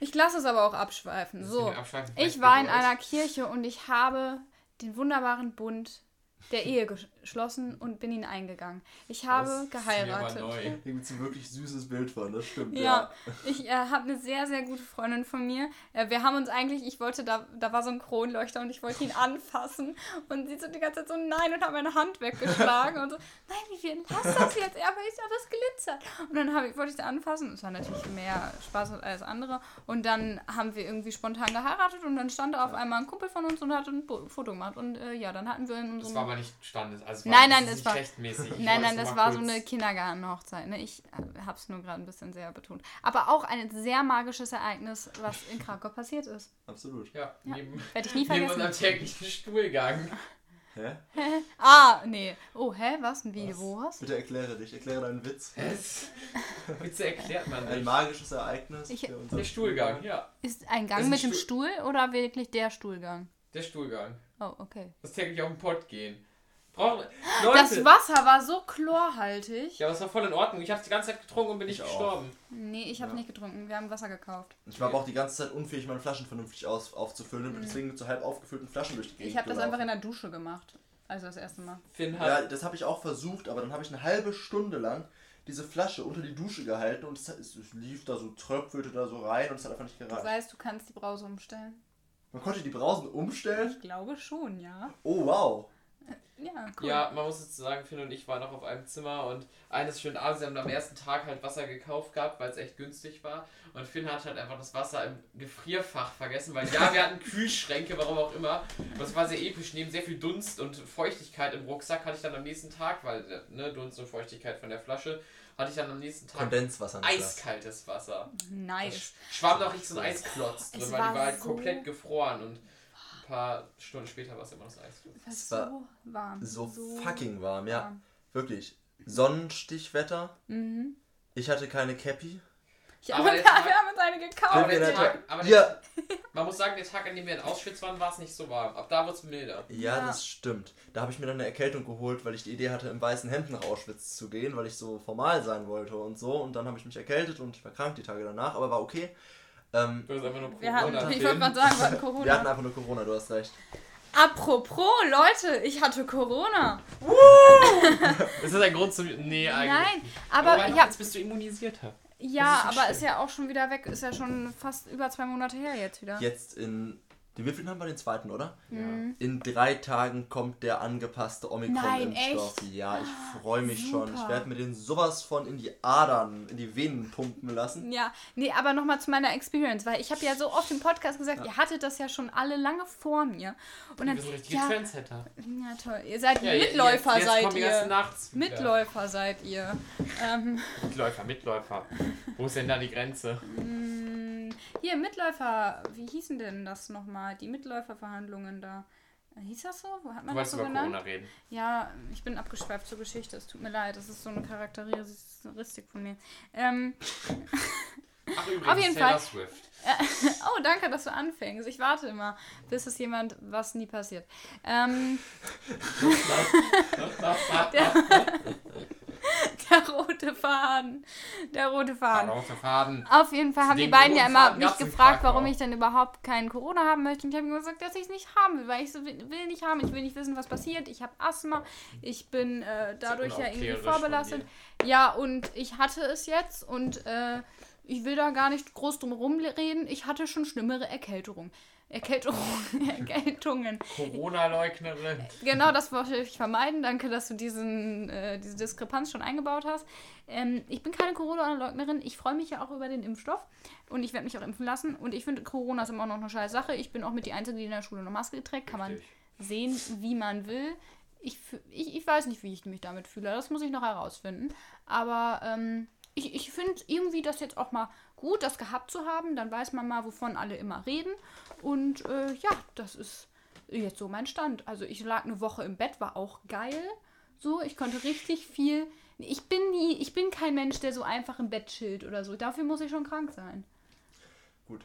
A: Ich lasse es aber auch abschweifen. So, ich war in einer Kirche und ich habe den wunderbaren Bund der Ehe geschlossen und bin ihn eingegangen. Ich habe das geheiratet.
B: Ist neu. Irgendwie ein wirklich süßes Bild von, das stimmt.
A: Ja, ja. ich äh, habe eine sehr, sehr gute Freundin von mir. Äh, wir haben uns eigentlich, ich wollte, da, da war so ein Kronleuchter und ich wollte ihn anfassen und sie so die ganze Zeit so nein und hat meine Hand weggeschlagen und so, nein, wie viel lass das jetzt? Ja, aber ich habe das glitzert. Und dann ich, wollte ich da anfassen. Es war natürlich mehr Spaß als alles andere. Und dann haben wir irgendwie spontan geheiratet und dann stand da auf einmal ein Kumpel von uns und hat ein Foto gemacht. Und äh, ja, dann hatten wir in
C: unserem... Das war aber nicht Standes. Also
A: nein, nein, es war rechtmäßig. Nein, nein, das war so eine Kindergartenhochzeit. Ne? Ich äh, habe es nur gerade ein bisschen sehr betont. Aber auch ein sehr magisches Ereignis, was in Krakau passiert ist.
B: Absolut.
C: Ja,
A: ja. werde ich nie vergessen. Neben unserem
C: täglichen Stuhlgang.
B: Hä?
A: Hä? Ah, nee. Oh, hä? Was? Wie? Was? Wo was?
B: Bitte erkläre dich. Erkläre deinen Witz.
C: Was? Witze erklärt man nicht.
B: Ein magisches Ereignis.
A: Ich,
C: der Stuhlgang, ja.
A: Ist ein Gang ist mit dem Stuhl oder wirklich der Stuhlgang?
C: Der Stuhlgang.
A: Oh, okay.
C: Das täglich auf den Pott gehen.
A: Brauchen, das Wasser war so chlorhaltig.
C: Ja, das war voll in Ordnung. Ich habe die ganze Zeit getrunken und bin nicht gestorben.
A: Nee, ich habe ja. nicht getrunken. Wir haben Wasser gekauft.
B: Ich war aber auch die ganze Zeit unfähig, meine Flaschen vernünftig aus, aufzufüllen und mhm. deswegen mit so halb aufgefüllten Flaschen durch die Gegend
A: Ich habe das einfach in der Dusche gemacht. Also das erste Mal.
B: Finn hat ja, das habe ich auch versucht, aber dann habe ich eine halbe Stunde lang diese Flasche unter die Dusche gehalten und es, es, lief da so, tröpfelte da so rein und es hat einfach nicht gereicht.
A: Du weißt, du kannst die Brause umstellen.
B: Man konnte die Brausen umstellen?
A: Ich glaube schon, ja.
B: Oh, wow.
A: Ja, cool.
C: Ja, man muss jetzt sagen, Finn und ich waren noch auf einem Zimmer und eines schönen Abends, wir haben am ersten Tag halt Wasser gekauft gehabt, weil es echt günstig war. Und Finn hat halt einfach das Wasser im Gefrierfach vergessen, weil ja, wir hatten Kühlschränke, warum auch immer. Das war sehr episch. Neben sehr viel Dunst und Feuchtigkeit im Rucksack hatte ich dann am nächsten Tag, weil ne, Dunst und Feuchtigkeit von der Flasche, hatte ich dann am nächsten Tag
B: Kondenswasser.
C: Eiskaltes Wasser.
A: Nice.
C: Da schwamm noch nicht so ein Eisklotz drin, weil die war halt so komplett gefroren und ein paar Stunden später war es immer noch das Eis.
A: Es war so warm.
B: So, so fucking warm, ja. Warm. Wirklich. Sonnenstichwetter. Mhm. Ich hatte keine Cappy.
A: Ja, aber wir haben uns eine gekauft.
C: Aber, der Tag, aber der, ja. man muss sagen, der Tag, an dem wir in Auschwitz waren, war es nicht so warm. Ab da wurde es milder.
B: Ja, ja, das stimmt. Da habe ich mir dann eine Erkältung geholt, weil ich die Idee hatte, im weißen Hemd nach Auschwitz zu gehen, weil ich so formal sein wollte und so. Und dann habe ich mich erkältet und ich war krank die Tage danach, aber war okay.
C: Ähm, du hast einfach nur Corona. Wir
A: hatten, ich wollte gerade sagen, wir hatten Corona.
B: Wir hatten einfach nur Corona, du hast recht.
A: Apropos, Leute, ich hatte Corona.
C: ist das ein Grund zu. Nee, eigentlich.
A: Nein, aber. aber ja,
C: jetzt bist du immunisiert.
A: Ja, aber schlimm. ist ja auch schon wieder weg. Ist ja schon fast über zwei Monate her jetzt wieder.
B: Jetzt in Den wievielten haben wir den zweiten, oder?
A: Mhm.
B: In drei Tagen kommt der angepasste Omikron-Impfstoff. Ja, ich freue mich
A: Super.
B: schon. Ich werde mir den sowas von in die Adern, in die Venen pumpen lassen.
A: Ja, nee, aber nochmal zu meiner Experience, weil ich habe ja so oft im Podcast gesagt, ihr hattet das ja schon alle lange vor mir. Und dann,
C: Wir sind richtige
A: ja,
C: Trendsetter.
A: ja, toll. Ihr seid
C: Ja,
A: Mitläufer,
C: jetzt, jetzt
A: seid ihr.
C: Nachts.
A: Mitläufer seid ihr. Ähm,
C: Mitläufer, Mitläufer. Wo ist denn da die Grenze?
A: Hier, Mitläufer, wie hießen denn das nochmal? Die Mitläuferverhandlungen da. Äh, Hieß das so? Wo hat
C: Du
A: man das
C: wolltest
A: so
C: über
A: genannt?
C: Corona reden.
A: Ja, ich bin abgeschweift zur Geschichte. Es tut mir leid, das ist so eine Charakteristik von mir. Ähm,
C: Ach, übrigens,
A: Auf jeden
C: Taylor
A: Fall.
C: Swift.
A: oh, danke, dass du anfängst. Ich warte immer, bis es jemand, was nie passiert. Ähm, der, der rote Faden. Der rote Faden.
C: Roter Faden.
A: Auf jeden Fall haben die beiden ja immer mich gefragt, warum ich denn überhaupt keinen Corona haben möchte. Und ich habe ihm gesagt, dass ich es nicht haben will, weil ich so will nicht haben. Ich will nicht wissen, was passiert. Ich habe Asthma. Ich bin äh, dadurch ja irgendwie vorbelastet. Ja, und ich hatte es jetzt und äh, ich will da gar nicht groß drum rumreden. Ich hatte schon schlimmere Erkältungen. Erkältungen. Erkältungen.
C: Corona-Leugnerin.
A: Genau, das wollte ich vermeiden. Danke, dass du diesen, äh, diese Diskrepanz schon eingebaut hast. Ähm, ich bin keine Corona-Leugnerin. Ich freue mich ja auch über den Impfstoff und ich werde mich auch impfen lassen. Und ich finde, Corona ist immer noch eine scheiß Sache. Ich bin auch mit die Einzige, die in der Schule eine Maske trägt. Kann man sehen, wie man will. Ich, ich, ich weiß nicht, wie ich mich damit fühle. Das muss ich noch herausfinden. Aber ähm, ich, ich finde irgendwie das jetzt auch mal gut, das gehabt zu haben. Dann weiß man mal, wovon alle immer reden. Und äh, ja, das ist jetzt so mein Stand. Also ich lag eine Woche im Bett, war auch geil. So, ich konnte richtig viel. Ich bin nie, ich bin kein Mensch, der so einfach im Bett chillt oder so. Dafür muss ich schon krank sein.
B: Gut.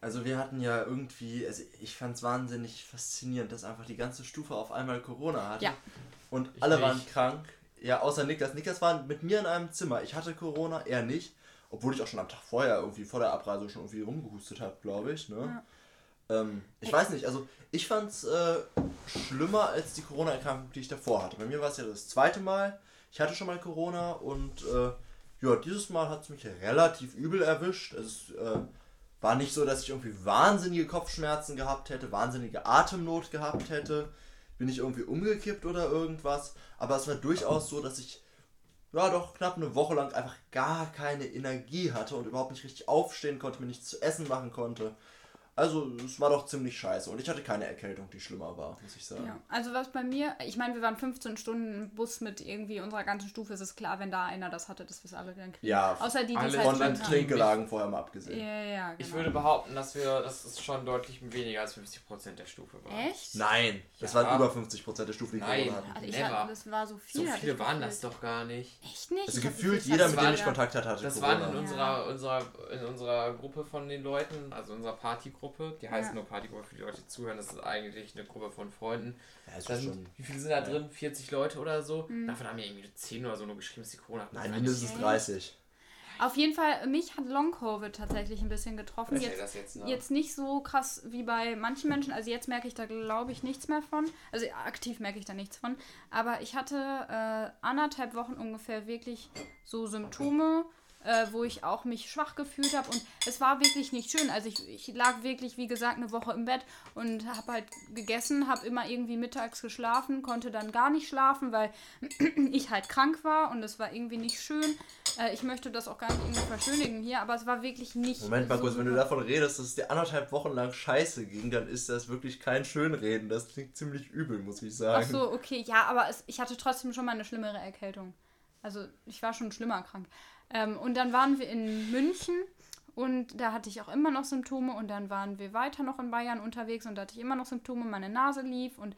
B: Also wir hatten ja irgendwie, also ich fand es wahnsinnig faszinierend, dass einfach die ganze Stufe auf einmal Corona hatte.
A: Ja.
B: Und
C: Ich
B: alle
C: nicht.
B: waren krank. Ja, außer Niklas. Niklas war mit mir in einem Zimmer. Ich hatte Corona, er nicht. Obwohl ich auch schon am Tag vorher irgendwie vor der Abreise schon irgendwie rumgehustet habe, glaube ich. Ne? Ähm, ich weiß nicht, also ich fand es äh, schlimmer als die Corona-Erkrankung, die ich davor hatte. Bei mir war es ja das zweite Mal. Ich hatte schon mal Corona und äh, ja, dieses Mal hat es mich relativ übel erwischt. Es äh, war nicht so, dass ich irgendwie wahnsinnige Kopfschmerzen gehabt hätte, wahnsinnige Atemnot gehabt hätte. Bin ich irgendwie umgekippt oder irgendwas. Aber es war durchaus so, dass ich ja doch knapp eine Woche lang einfach gar keine Energie hatte und überhaupt nicht richtig aufstehen konnte, mir nichts zu essen machen konnte. Also es war doch ziemlich scheiße und ich hatte keine Erkältung, die schlimmer war, muss ich sagen.
A: Ja, also was bei mir, ich meine, wir waren 15 Stunden im Bus mit irgendwie unserer ganzen Stufe, es ist klar, wenn da einer das hatte, dass wir es alle dann kriegen.
B: Ja,
A: Außer die, die es
C: alle
A: halt
B: Von. Trinkgelagen vorher mal abgesehen.
A: Ja, ja, genau.
C: Ich würde behaupten, dass wir, das ist schon deutlich weniger als 50% der Stufe war.
A: Echt?
B: Nein, das
C: Ja.
B: waren über 50% der Stufe, die
C: Nein.
B: Corona hatten.
A: Also ich
C: Never.
A: hatte, das war so viel.
C: So viele waren das doch gar nicht.
A: Echt nicht?
B: Also gefühlt jeder, mit dem ich Kontakt hatte, hatte
C: Das
B: Corona.
C: waren in unserer, unserer, in unserer Gruppe von den Leuten, also unserer Partygruppe, die heißt
A: Ja.
C: nur Partygruppe für die Leute, die zuhören, das ist eigentlich eine Gruppe von Freunden.
B: Ja, ist
C: Da
B: schon,
C: sind, wie viele sind da drin? 40 Leute oder so?
A: Mhm.
C: Davon haben mir irgendwie 10 oder so nur geschrieben, dass die Corona hatten.
B: nein, mindestens
A: Echt?
B: 30.
A: Auf jeden Fall, mich hat Long-Covid tatsächlich ein bisschen getroffen. Jetzt,
C: das jetzt, ne?
A: jetzt nicht so krass wie bei manchen Menschen. Also jetzt merke ich da, glaube ich, nichts mehr von. Also aktiv merke ich da nichts von. Aber ich hatte äh, anderthalb Wochen ungefähr wirklich so Symptome, äh, wo ich auch mich schwach gefühlt habe. Und es war wirklich nicht schön. Also ich, ich lag wirklich, wie gesagt, eine Woche im Bett und habe halt gegessen, habe immer irgendwie mittags geschlafen, konnte dann gar nicht schlafen, weil ich halt krank war und es war irgendwie nicht schön. Äh, ich möchte das auch gar nicht irgendwie verschönigen hier, aber es war wirklich nicht.
B: Moment mal
A: so
B: kurz, wenn du davon redest, dass es dir anderthalb Wochen lang scheiße ging, dann ist das wirklich kein Schönreden. Das klingt ziemlich übel, muss ich sagen.
A: Ach so, okay, ja, aber es, ich hatte trotzdem schon mal eine schlimmere Erkältung. Also ich war schon schlimmer krank. Ähm, und dann waren wir in München und da hatte ich auch immer noch Symptome und dann waren wir weiter noch in Bayern unterwegs und da hatte ich immer noch Symptome, meine Nase lief und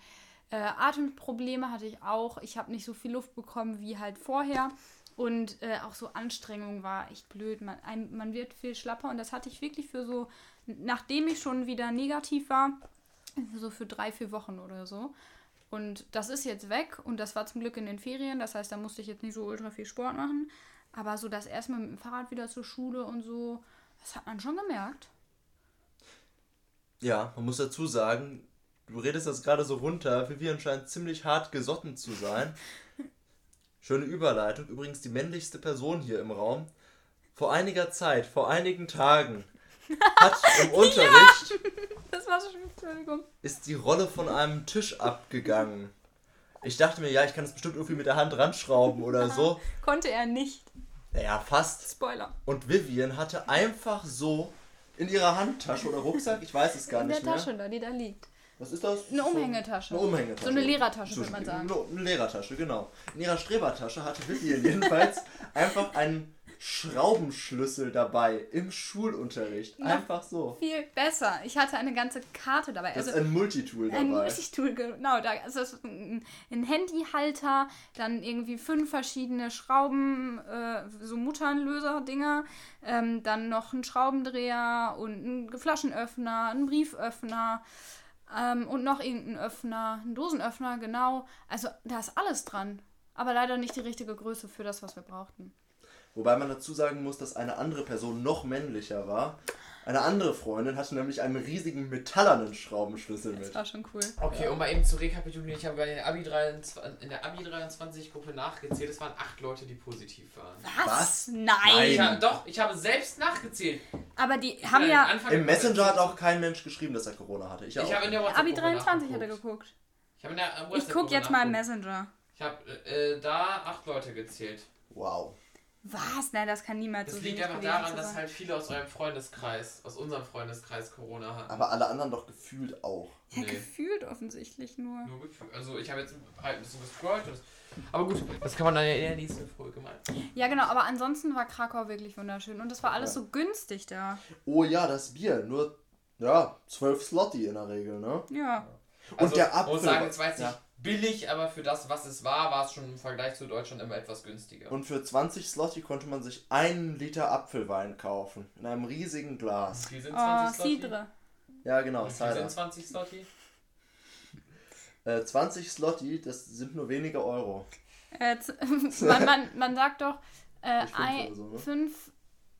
A: äh, Atemprobleme hatte ich auch. Ich habe nicht so viel Luft bekommen wie halt vorher. Und äh, auch so Anstrengung war echt blöd. Man, ein, man wird viel schlapper und das hatte ich wirklich für so, nachdem ich schon wieder negativ war, so für drei, vier Wochen oder so. Und das ist jetzt weg und das war zum Glück in den Ferien. Das heißt, da musste ich jetzt nicht so ultra viel Sport machen. Aber so das erstmal mit dem Fahrrad wieder zur Schule und so, das hat man schon gemerkt.
B: Ja, man muss dazu sagen, du redest das gerade so runter, Vivian scheint ziemlich hart gesotten zu sein. Schöne Überleitung. Übrigens die männlichste Person hier im Raum. Vor einiger Zeit, vor einigen Tagen, hat im Unterricht
A: Das war schon, Entschuldigung.
B: ist die Rolle von einem Tisch abgegangen. Ich dachte mir, ja, ich kann das bestimmt irgendwie mit der Hand ranschrauben oder so.
A: Konnte er nicht.
B: Naja, fast.
A: Spoiler.
B: Und Vivian hatte einfach so in ihrer Handtasche oder Rucksack, ich weiß es gar
A: In der
B: nicht mehr.
A: Tasche da, die da liegt.
B: Was ist das?
A: Eine Umhängetasche.
B: Eine Umhängetasche.
A: So eine Lehrertasche,
B: So,
A: würde man sagen.
B: Eine Lehrertasche, genau. In ihrer Strebertasche hatte Vivian jedenfalls einfach einen Schraubenschlüssel dabei im Schulunterricht.
A: Ja.
B: Einfach so.
A: Viel besser. Ich hatte eine ganze Karte dabei.
B: Das
A: Also
B: ist ein Multitool dabei.
A: ein Multitool, genau. Da ist das ein ein Handyhalter, dann irgendwie fünf verschiedene Schrauben, äh, so Mutternlöser-Dinger, ähm, dann noch ein Schraubendreher und ein Flaschenöffner, ein Brieföffner ähm, und noch irgendein Öffner, ein Dosenöffner, genau. Also da ist alles dran. Aber leider nicht die richtige Größe für das, was wir brauchten.
B: Wobei man dazu sagen muss, dass eine andere Person noch männlicher war. Eine andere Freundin hatte nämlich einen riesigen metallernen Schraubenschlüssel
A: Das
B: mit.
A: war schon cool.
C: Okay, um mal eben zu rekapitulieren, ich habe bei den Abi 23, in der Abi 23 Gruppe nachgezählt, es waren acht Leute, die positiv waren.
B: Was?
A: Nein!
B: Nein.
C: Ich hab, doch, ich habe selbst nachgezählt.
A: Aber die haben
C: Äh,
A: ja.
C: Anfang
B: Im
C: der
B: Messenger hat auch kein Mensch geschrieben, dass er Corona hatte. Ich.
C: Ich habe in der WhatsApp
A: Abi 23 hat er geguckt.
C: Ich habe in der äh,
A: Ich
C: WhatsApp
A: guck jetzt mal im. Messenger.
C: Ich habe äh, da acht Leute gezählt.
B: Wow.
A: Was? Nein, das kann niemals
C: Das
A: so
C: liegt einfach daran, dass halt viele aus eurem Freundeskreis, aus unserem Freundeskreis Corona hatten.
B: Aber alle anderen doch gefühlt auch.
A: Ja,
C: Nee.
A: gefühlt offensichtlich nur.
C: Nur Gefühl. Also ich habe jetzt halt ein bisschen gescrollt. Das, aber gut, das kann man dann ja in der nächsten Folge mal.
A: Ja, genau, aber ansonsten war Krakau wirklich wunderschön und es war alles so günstig da.
B: Oh ja, das Bier. Nur, ja, 12 Slotti in der Regel, ne?
A: Ja.
B: Und der
C: Also,
B: Apfel.
C: muss sagen, jetzt nicht
B: ja.
C: Billig, aber für das, was es war, war es schon im Vergleich zu Deutschland immer etwas günstiger.
B: Und für 20 Slotti konnte man sich einen Liter Apfelwein kaufen. In einem riesigen Glas.
C: Wie sind
A: Oh,
C: 20 Slotty?
A: Cidre.
B: Ja, genau, Cider.
C: sind 20 Slotty?
B: Äh, 20 Slotti, das sind nur wenige Euro.
A: Äh, man, man, man sagt doch, äh, ein,
B: so, ne?
A: fünf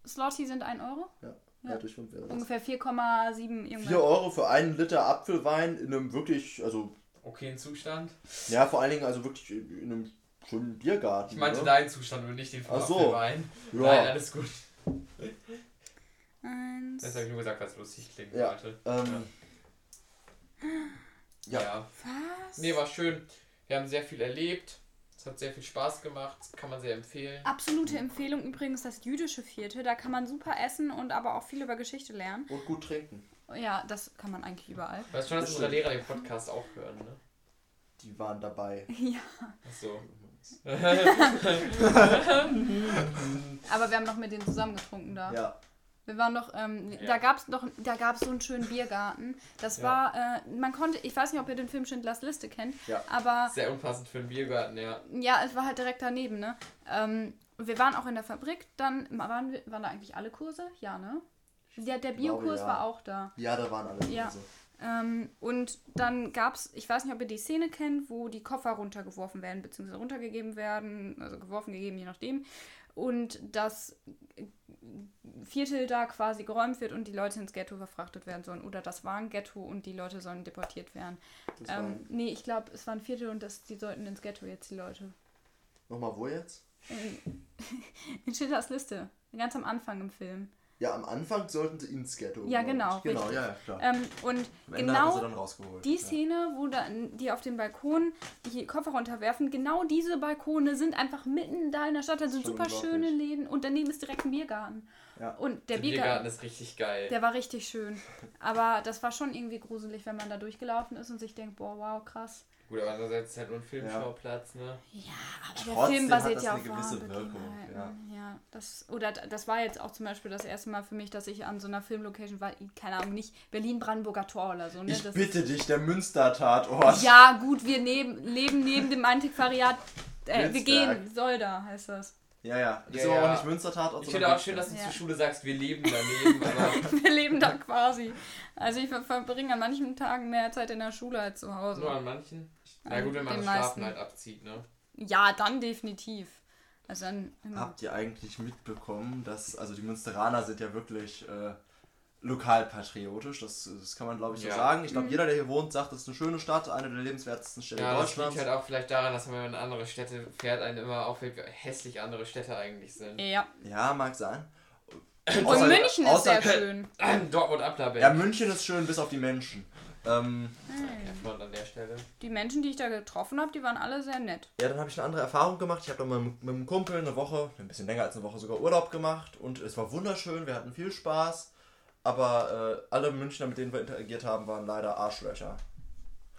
A: Slotty sind ein Euro?
B: Ja,
A: Ja.
B: durch 5 wäre das.
A: Ungefähr 4,7 irgendwas.
B: 4 Euro für einen Liter Apfelwein in einem wirklich, also,
C: Okay, ein Zustand.
B: ja, vor allen Dingen, also wirklich in einem schönen Biergarten.
C: Ich meinte
B: ne?
C: deinen Zustand und nicht den von
B: Ach so.
C: Apfelwein.
B: Ja.
C: Nein, alles gut.
A: Eins.
C: Das habe ich nur gesagt, was lustig klingt,
B: Ja.
C: Leute.
B: Ähm,
C: Ja.
B: Ja.
A: Was?
C: Nee, war schön. Wir haben sehr viel erlebt. Es hat sehr viel Spaß gemacht. Das kann man sehr empfehlen.
A: Absolute Empfehlung übrigens das jüdische Viertel. Da kann man super essen und aber auch viel über Geschichte lernen.
B: und gut trinken.
A: Ja, das kann man eigentlich überall.
C: Weißt schon, dass
B: Das
C: unsere. Lehrer den Podcast auch hören, ne?
B: Die waren dabei.
A: Ja.
C: Achso.
A: Aber wir haben noch mit denen zusammen getrunken da.
B: Ja.
A: Wir waren doch, ähm,
C: Ja.
A: da gab es noch, da gab es so einen schönen Biergarten. Das
C: Ja.
A: war, äh, man konnte, ich weiß nicht, ob ihr den Film Schindlers Liste kennt,
B: Ja.
A: aber
C: Sehr unpassend für einen Biergarten, ja.
A: ja, es war halt direkt daneben, ne? Ähm, wir waren auch in der Fabrik, dann waren, wir, waren da eigentlich alle Kurse? Ja, ne? Der, der Biokurs
B: ja.
A: war auch da.
B: Ja, da waren alle.
A: Ja.
B: Also.
A: Ähm, und dann gab es, ich weiß nicht, ob ihr die Szene kennt, wo die Koffer runtergeworfen werden, beziehungsweise runtergegeben werden, also geworfen, gegeben, je nachdem. Und das Viertel da quasi geräumt wird und die Leute ins Ghetto verfrachtet werden sollen. Oder das war ein Ghetto und die Leute sollen deportiert werden. Ähm, nee, ich glaube, es war ein Viertel und das, die sollten ins Ghetto jetzt, die Leute.
B: Nochmal wo jetzt?
A: In, in Liste. Ganz am Anfang im Film.
B: Ja, am Anfang sollten sie ins Ghetto.
A: Ja, genau,
B: Genau,
A: richtig.
B: ja, ja, klar.
A: Ähm, und
B: Am Ende haben sie
A: genau
B: dann rausgeholt.
A: die
B: ja.
A: Szene, wo dann die auf dem Balkon die Koffer runterwerfen, genau diese Balkone sind einfach mitten da in der Stadt. Da sind super schöne. Läden und daneben ist direkt ein Biergarten.
B: Ja.
A: Und der,
C: Der
A: Biergarten,
C: Biergarten ist richtig geil.
A: der war richtig schön. Aber das war schon irgendwie gruselig, wenn man da durchgelaufen ist und sich denkt, boah, wow, krass.
C: Gut, aber andererseits ist halt nur ein Filmschauplatz, ne?
A: Ja, aber der
B: Trotzdem
A: Film
B: hat
A: basiert
B: das
A: ja
B: eine
A: auf
B: gewisse
A: wahren
B: Wirkung,
A: Begebenheiten. Ja. das, oder das war jetzt auch zum Beispiel das erste Mal für mich, dass ich an so einer Filmlocation war, keine Ahnung, nicht Berlin-Brandenburger Tor oder so. Ne?
B: Ich
A: das
B: bitte dich, der Münster-Tatort.
A: Ja, gut, wir neben, leben neben dem Antiquariat. Äh, wir gehen, Solda heißt das.
B: Ja, ja. Das
C: Ja,
B: ist aber
C: ja.
B: auch nicht Münster-Tatort,
C: Ich finde auch schön, dass du
A: Ja.
C: zur Schule sagst, wir leben daneben, aber
A: Wir leben da quasi. Also ich ver- verbringe an manchen Tagen mehr Zeit in der Schule als zu
C: nur
A: Hause.
C: an manchen. Na gut, wenn man
A: den
C: das Schlafen halt abzieht, ne?
A: Ja, dann definitiv. Also dann immer.
B: Habt ihr eigentlich mitbekommen, dass, also die Münsteraner sind ja wirklich äh, lokalpatriotisch, das, das kann man glaube ich so
C: Ja.
B: sagen. Ich glaube, jeder, der hier wohnt, sagt, das ist eine schöne Stadt, eine der lebenswertesten Städte
C: Ja, das liegt
B: Deutschlands.
C: halt auch vielleicht daran, dass wenn man in andere Städte fährt, einem immer auffällt, wie hässlich andere Städte eigentlich sind.
A: Ja,
B: Ja, mag sein.
A: Und
B: Außer-
A: München ist
B: außer-
A: sehr schön.
C: Dortmund Ablabe.
B: Ja, München ist schön, bis auf die Menschen. Ähm,
C: Erstmal an der Stelle.
A: Die Menschen, die ich da getroffen habe, die waren alle sehr nett.
B: ja, dann habe ich eine andere Erfahrung gemacht. Ich habe dann mit, einem- mit einem Kumpel eine Woche, ein bisschen länger als eine Woche sogar Urlaub gemacht und es war wunderschön, wir hatten viel Spaß. Aber äh, alle Münchner, mit denen wir interagiert haben, waren leider Arschlöcher.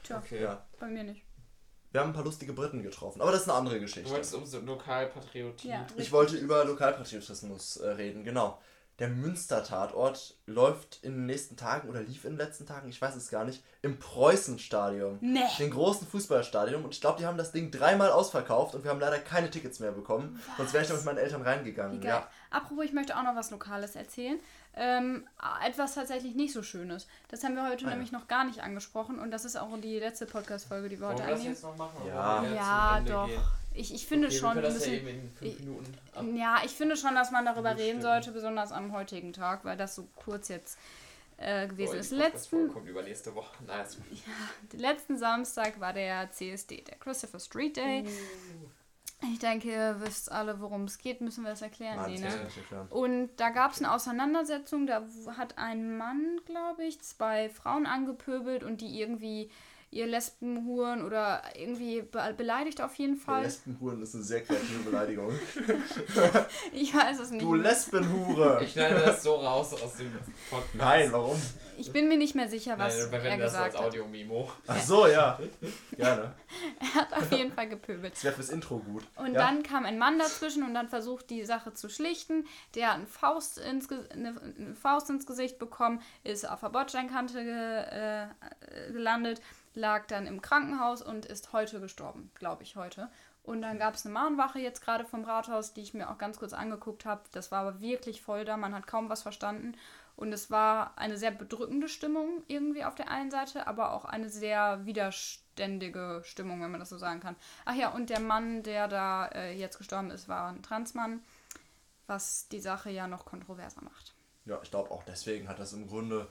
A: Tja,
C: Okay.
B: Ja.
A: bei mir nicht.
B: Wir haben ein paar lustige Briten getroffen, aber das ist eine andere
C: Du
B: Geschichte.
C: wolltest um so Lokalpatriotie.
A: Ja.
B: Ich wollte über Lokalpatriotismus äh, reden, genau. Der Münster-Tatort läuft in den nächsten Tagen oder lief in den letzten Tagen, ich weiß es gar nicht, im Preußenstadion.
A: Nee.
B: Den großen Fußballstadion. Und ich glaube, die haben das Ding dreimal ausverkauft und wir haben leider keine Tickets mehr bekommen. Sonst wäre ich da mit meinen Eltern
A: Wie
B: reingegangen.
A: geil.
B: Ja.
A: Apropos, ich möchte auch noch was Lokales erzählen. Ähm, etwas tatsächlich nicht so Schönes. Das haben wir heute
B: Ah, ja.
A: nämlich noch gar nicht angesprochen und das ist auch die letzte Podcast-Folge, die wir
C: Wollen
A: heute
C: wir das
A: einnehmen.
C: jetzt noch machen?
B: Ja.
A: Ja, doch.
C: gehen?
A: Ich, ich finde
C: Okay,
A: schon
C: wir das ja.
A: Ja, ich finde schon, dass man darüber reden sollte, besonders am heutigen Tag, weil das so kurz jetzt äh, gewesen
C: Oh,
A: ist. Letzten,
C: übernächste Woche. Nice.
A: letzten Samstag war der CSD, der Christopher Street Day. Ich denke, ihr wisst alle, worum es geht. Müssen wir das erklären?
B: Nein,
A: Nee, ne? Und da gab es eine Auseinandersetzung, da hat ein Mann, glaube ich, zwei Frauen angepöbelt und die irgendwie ihr Lesbenhuren oder irgendwie be beleidigt auf jeden Fall.
B: Lesbenhuren ist eine sehr kreative Beleidigung.
A: Ich weiß es nicht.
B: Du Lesbenhure!
C: Ich schneide das so raus aus dem Podcast.
B: Nein, warum?
A: Ich bin mir nicht mehr sicher, was
C: Nein, wir
A: er
C: verwenden das als
A: gesagt hat.
C: Audio-Mimo.
B: Ach so, ja. Gerne.
A: Er hat auf jeden Fall gepöbelt.
B: Das wäre fürs Intro gut.
A: Und
B: ja?
A: dann kam ein Mann dazwischen und dann versucht, die Sache zu schlichten. Der hat eine Faust ins, eine, eine Faust ins Gesicht bekommen, ist auf der Bordsteinkante ge, äh, gelandet, lag dann im Krankenhaus und ist heute gestorben, glaube ich, heute. Und dann gab es eine Mahnwache jetzt gerade vom Rathaus, die ich mir auch ganz kurz angeguckt habe. Das war aber wirklich voll da, man hat kaum was verstanden. Und es war eine sehr bedrückende Stimmung irgendwie auf der einen Seite, aber auch eine sehr widerständige Stimmung, wenn man das so sagen kann. Ach ja, und der Mann, der da äh, jetzt gestorben ist, war ein Transmann, was die Sache ja noch kontroverser macht.
B: Ja, ich glaube auch deswegen hat das im Grunde,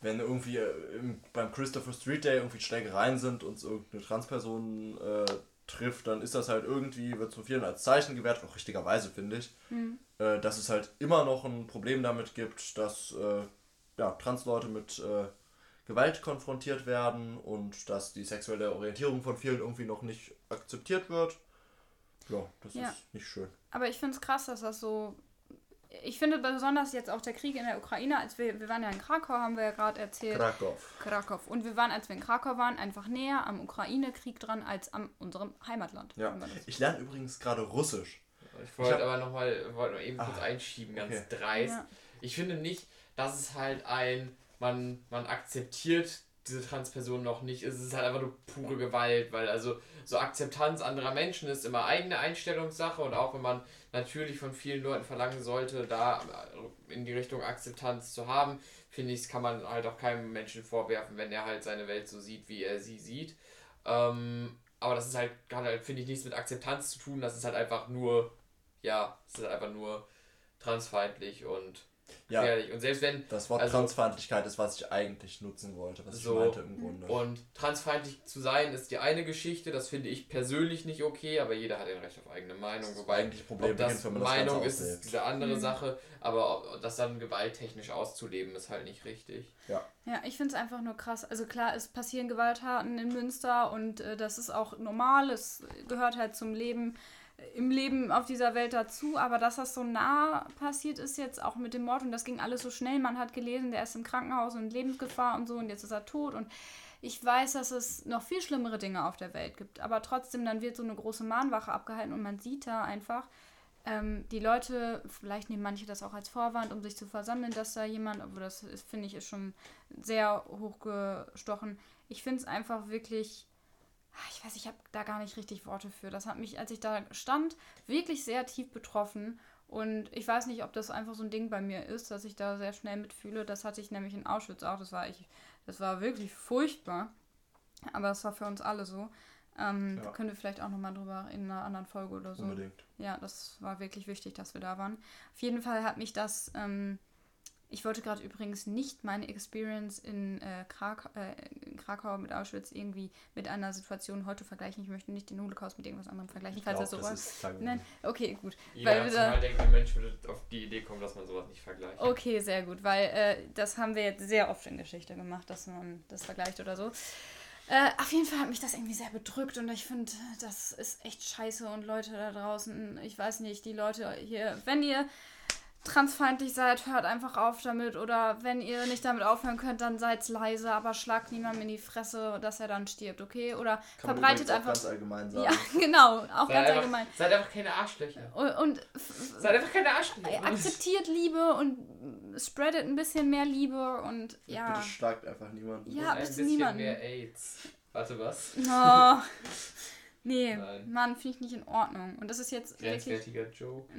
B: wenn irgendwie äh, im, beim Christopher Street Day irgendwie Schlägereien sind und es irgendeine Transperson äh, trifft, dann ist das halt irgendwie, wird von vielen als Zeichen gewertet, auch richtigerweise finde ich, äh, dass es halt immer noch ein Problem damit gibt, dass äh, ja, Transleute mit äh, Gewalt konfrontiert werden und dass die sexuelle Orientierung von vielen irgendwie noch nicht akzeptiert wird. Ja, das
A: Ja.
B: ist nicht schön.
A: Aber ich finde es krass, dass das so. Ich finde besonders jetzt auch der Krieg in der Ukraine, als wir, wir waren ja in Krakau, haben wir ja gerade erzählt.
B: Krakow.
A: Krakow. Und wir waren, als wir in Krakau waren, einfach näher am Ukraine-Krieg dran als an unserem Heimatland.
B: Ja. Ich lerne übrigens gerade Russisch.
C: Ich wollte
B: Ich hab-
C: aber nochmal wollte noch eben kurz
B: Ah,
C: einschieben, ganz
B: okay.
C: dreist.
A: Ja.
C: Ich finde nicht, dass es halt ein, man, man akzeptiert diese Transperson noch nicht. Es ist halt einfach nur pure Gewalt, weil also so Akzeptanz anderer Menschen ist immer eigene Einstellungssache und auch wenn man natürlich von vielen Leuten verlangen sollte, da in die Richtung Akzeptanz zu haben, finde ich, kann man halt auch keinem Menschen vorwerfen, wenn er halt seine Welt so sieht, wie er sie sieht. Ähm, aber das ist halt, hat halt, finde ich, nichts mit Akzeptanz zu tun. Das ist halt einfach nur, ja, es ist halt einfach nur transfeindlich und
B: Ja.
C: gefährlich. Und selbst wenn
B: Das Wort
C: Also-
B: Transfeindlichkeit ist, was ich eigentlich nutzen wollte, was
C: So.
B: ich meinte im Grunde.
C: und transfeindlich zu sein, ist die eine Geschichte, das finde ich persönlich nicht okay, aber jeder hat ein Recht auf eigene Meinung.
B: Das
C: Wobei,
B: eigentliche Problem
C: ob das
B: beginnt, wenn man das
C: Meinung
B: Ganze
C: ist, ist eine andere
A: Mhm.
C: Sache, aber ob- das dann gewalttechnisch auszuleben, ist halt nicht richtig.
A: Ja, ich finde es einfach nur krass. Also klar, es passieren Gewalttaten in Münster und äh, das ist auch normal. Es gehört halt zum Leben, im Leben auf dieser Welt dazu. Aber dass das so nah passiert ist jetzt auch mit dem Mord und das ging alles so schnell. Man hat gelesen, der ist im Krankenhaus und Lebensgefahr und so und jetzt ist er tot und ich weiß, dass es noch viel schlimmere Dinge auf der Welt gibt. Aber trotzdem, dann wird so eine große Mahnwache abgehalten und man sieht da einfach, ähm, die Leute, vielleicht nehmen manche das auch als Vorwand, um sich zu versammeln, dass da jemand, aber das finde ich, ist schon sehr hochgestochen. Ich finde es einfach wirklich, ich weiß, ich habe da gar nicht richtig Worte für. Das hat mich, als ich da stand, wirklich sehr tief betroffen. Und ich weiß nicht, ob das einfach so ein Ding bei mir ist, dass ich da sehr schnell mitfühle. Das hatte ich nämlich in Auschwitz auch. Das war ich, das war wirklich furchtbar. Aber es war für uns alle so. Ähm,
B: Ja.
A: Da können wir vielleicht auch nochmal drüber in einer anderen Folge oder so.
B: Unbedingt.
A: Ja, das war wirklich wichtig, dass wir da waren. Auf jeden Fall hat mich das ähm, Ich wollte gerade übrigens nicht meine Experience in, äh, Krak äh, in, Krakau mit Auschwitz irgendwie mit einer Situation heute vergleichen. Ich möchte nicht den Holocaust mit irgendwas anderem vergleichen, falls das so war. Nein, okay, gut.
C: Jeder weil denkt, ein Mensch würde auf die Idee kommen, dass man sowas nicht vergleicht.
A: Okay, sehr gut, weil äh, das haben wir jetzt sehr oft in Geschichte gemacht, dass man das vergleicht oder so. Äh, auf jeden Fall hat mich das irgendwie sehr bedrückt und ich finde, das ist echt scheiße und Leute da draußen, ich weiß nicht, die Leute hier, wenn ihr transfeindlich seid, hört einfach auf damit. Oder wenn ihr nicht damit aufhören könnt, dann seid leise, aber schlagt niemandem in die Fresse, dass er dann stirbt, okay? Oder Kann verbreitet einfach. ganz allgemein sagen. Ja, genau, auch
C: seid ganz einfach, allgemein. Seid einfach keine Arschlöcher.
A: Und, und
C: seid einfach keine Arschlöcher.
A: Akzeptiert Liebe und spreadet ein bisschen mehr Liebe und ja.
B: Bitte schlagt einfach niemanden.
A: Ja, ein bisschen niemanden.
C: mehr AIDS. Warte, was?
A: Oh. Nee, Nein. Mann, finde ich nicht in Ordnung. Und das ist jetzt.
C: Grenzwertiger Joke.